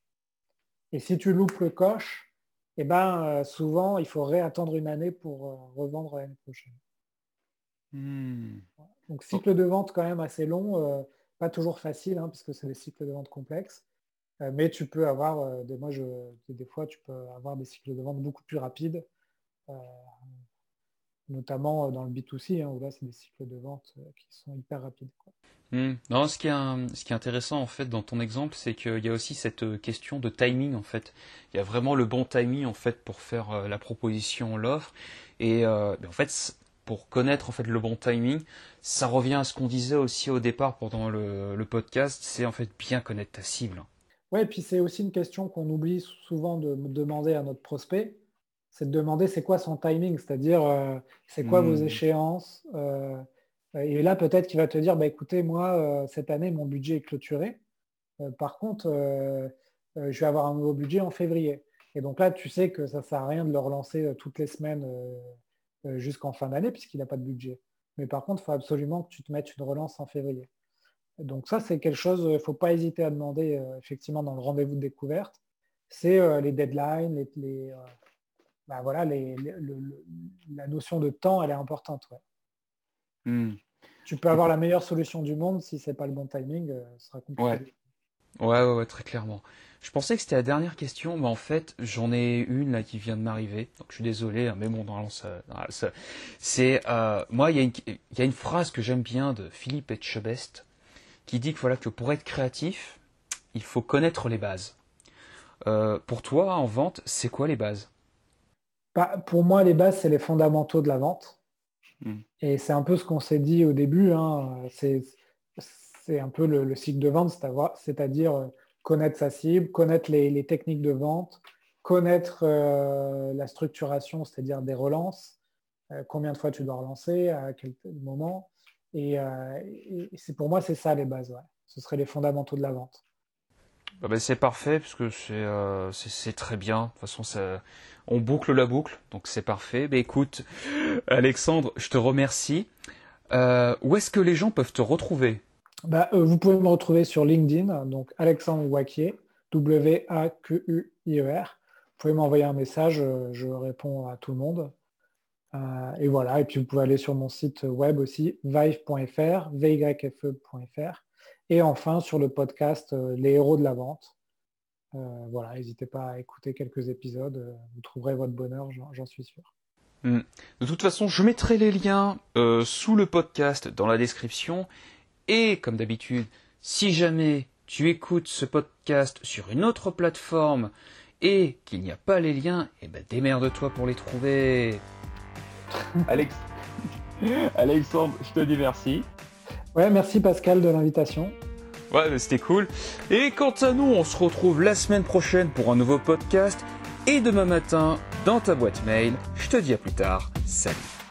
S1: Et si tu loupes le coche, eh ben, souvent, il faudrait attendre une année pour revendre l'année prochaine. Hmm. Donc, cycle de vente quand même assez long, pas toujours facile, hein, puisque c'est des cycles de vente complexes. Euh, mais tu peux avoir, euh, des, moi je, des fois, tu peux avoir des cycles de vente beaucoup plus rapides, euh, notamment dans le B2C, hein, où là, c'est des cycles de vente qui sont hyper rapides.
S2: Hmm. Non, ce qui, est ce qui est intéressant en fait dans ton exemple, c'est qu'il y a aussi cette question de timing en fait. Il y a vraiment le bon timing en fait pour faire la proposition, l'offre. Et en fait, pour connaître en fait le bon timing, ça revient à ce qu'on disait aussi au départ pendant le, le podcast, c'est en fait bien connaître ta cible.
S1: Oui, et puis c'est aussi une question qu'on oublie souvent de demander à notre prospect, c'est de demander c'est quoi son timing, c'est-à-dire euh, c'est quoi vos hmm. échéances. Euh, et là, peut-être qu'il va te dire, bah, écoutez, moi, euh, cette année, mon budget est clôturé. par contre, je vais avoir un nouveau budget en février. Et donc là, tu sais que ça ne sert à rien de le relancer toutes les semaines jusqu'en fin d'année, puisqu'il n'a pas de budget. Mais par contre, il faut absolument que tu te mettes une relance en février. Donc ça, c'est quelque chose, il ne faut pas hésiter à demander euh, effectivement dans le rendez-vous de découverte. C'est euh, les deadlines, les, euh, bah, voilà, la notion de temps, elle est importante. Hmm. Tu peux avoir la meilleure solution du monde, si ce n'est pas le bon timing, ce sera compliqué.
S2: Ouais. Ouais, très clairement. Je pensais que c'était la dernière question, mais en fait, j'en ai une là qui vient de m'arriver. Donc je suis désolé, hein, mais bon, dans c'est moi, il y, y, a une phrase que j'aime bien de Philippe Etchebest qui dit que, voilà, que pour être créatif, il faut connaître les bases. Euh, pour toi, en vente, c'est quoi les bases?
S1: Bah, Pour moi, les bases, c'est les fondamentaux de la vente. Hmm. Et c'est un peu ce qu'on s'est dit au début. Hein. c'est un peu le, cycle de vente, c'est-à-dire euh, connaître sa cible, connaître les, techniques de vente, connaître la structuration, c'est-à-dire des relances, combien de fois tu dois relancer, à quel moment. Et, c'est pour moi, c'est ça les bases. Ce seraient les fondamentaux de la vente.
S2: Bah, bah, c'est parfait, puisque c'est très bien. De toute façon, on boucle la boucle, donc c'est parfait. Bah, écoute, Alexandre, je te remercie. Euh, où est-ce que les gens peuvent te retrouver?
S1: Bah, euh, Vous pouvez me retrouver sur LinkedIn, donc Alexandre Waquier, W-A-Q-U-I-E-R. Vous pouvez m'envoyer un message, euh, je réponds à tout le monde. et voilà, et puis vous pouvez aller sur mon site web aussi, vive.fr, vyfe.fr. Et enfin, sur le podcast Les héros de la vente. voilà, n'hésitez pas à écouter quelques épisodes, vous trouverez votre bonheur, j'en suis sûr.
S2: Hmm. De toute façon, je mettrai les liens euh, sous le podcast dans la description. Et comme d'habitude, si jamais tu écoutes ce podcast sur une autre plateforme et qu'il n'y a pas les liens, eh ben démerde-toi pour les trouver.
S3: Alex... Alexandre, je te dis merci.
S1: Ouais, merci Pascal de l'invitation.
S2: Ouais, c'était cool. Et quant à nous, on se retrouve la semaine prochaine pour un nouveau podcast et demain matin dans ta boîte mail. Je te dis à plus tard. Salut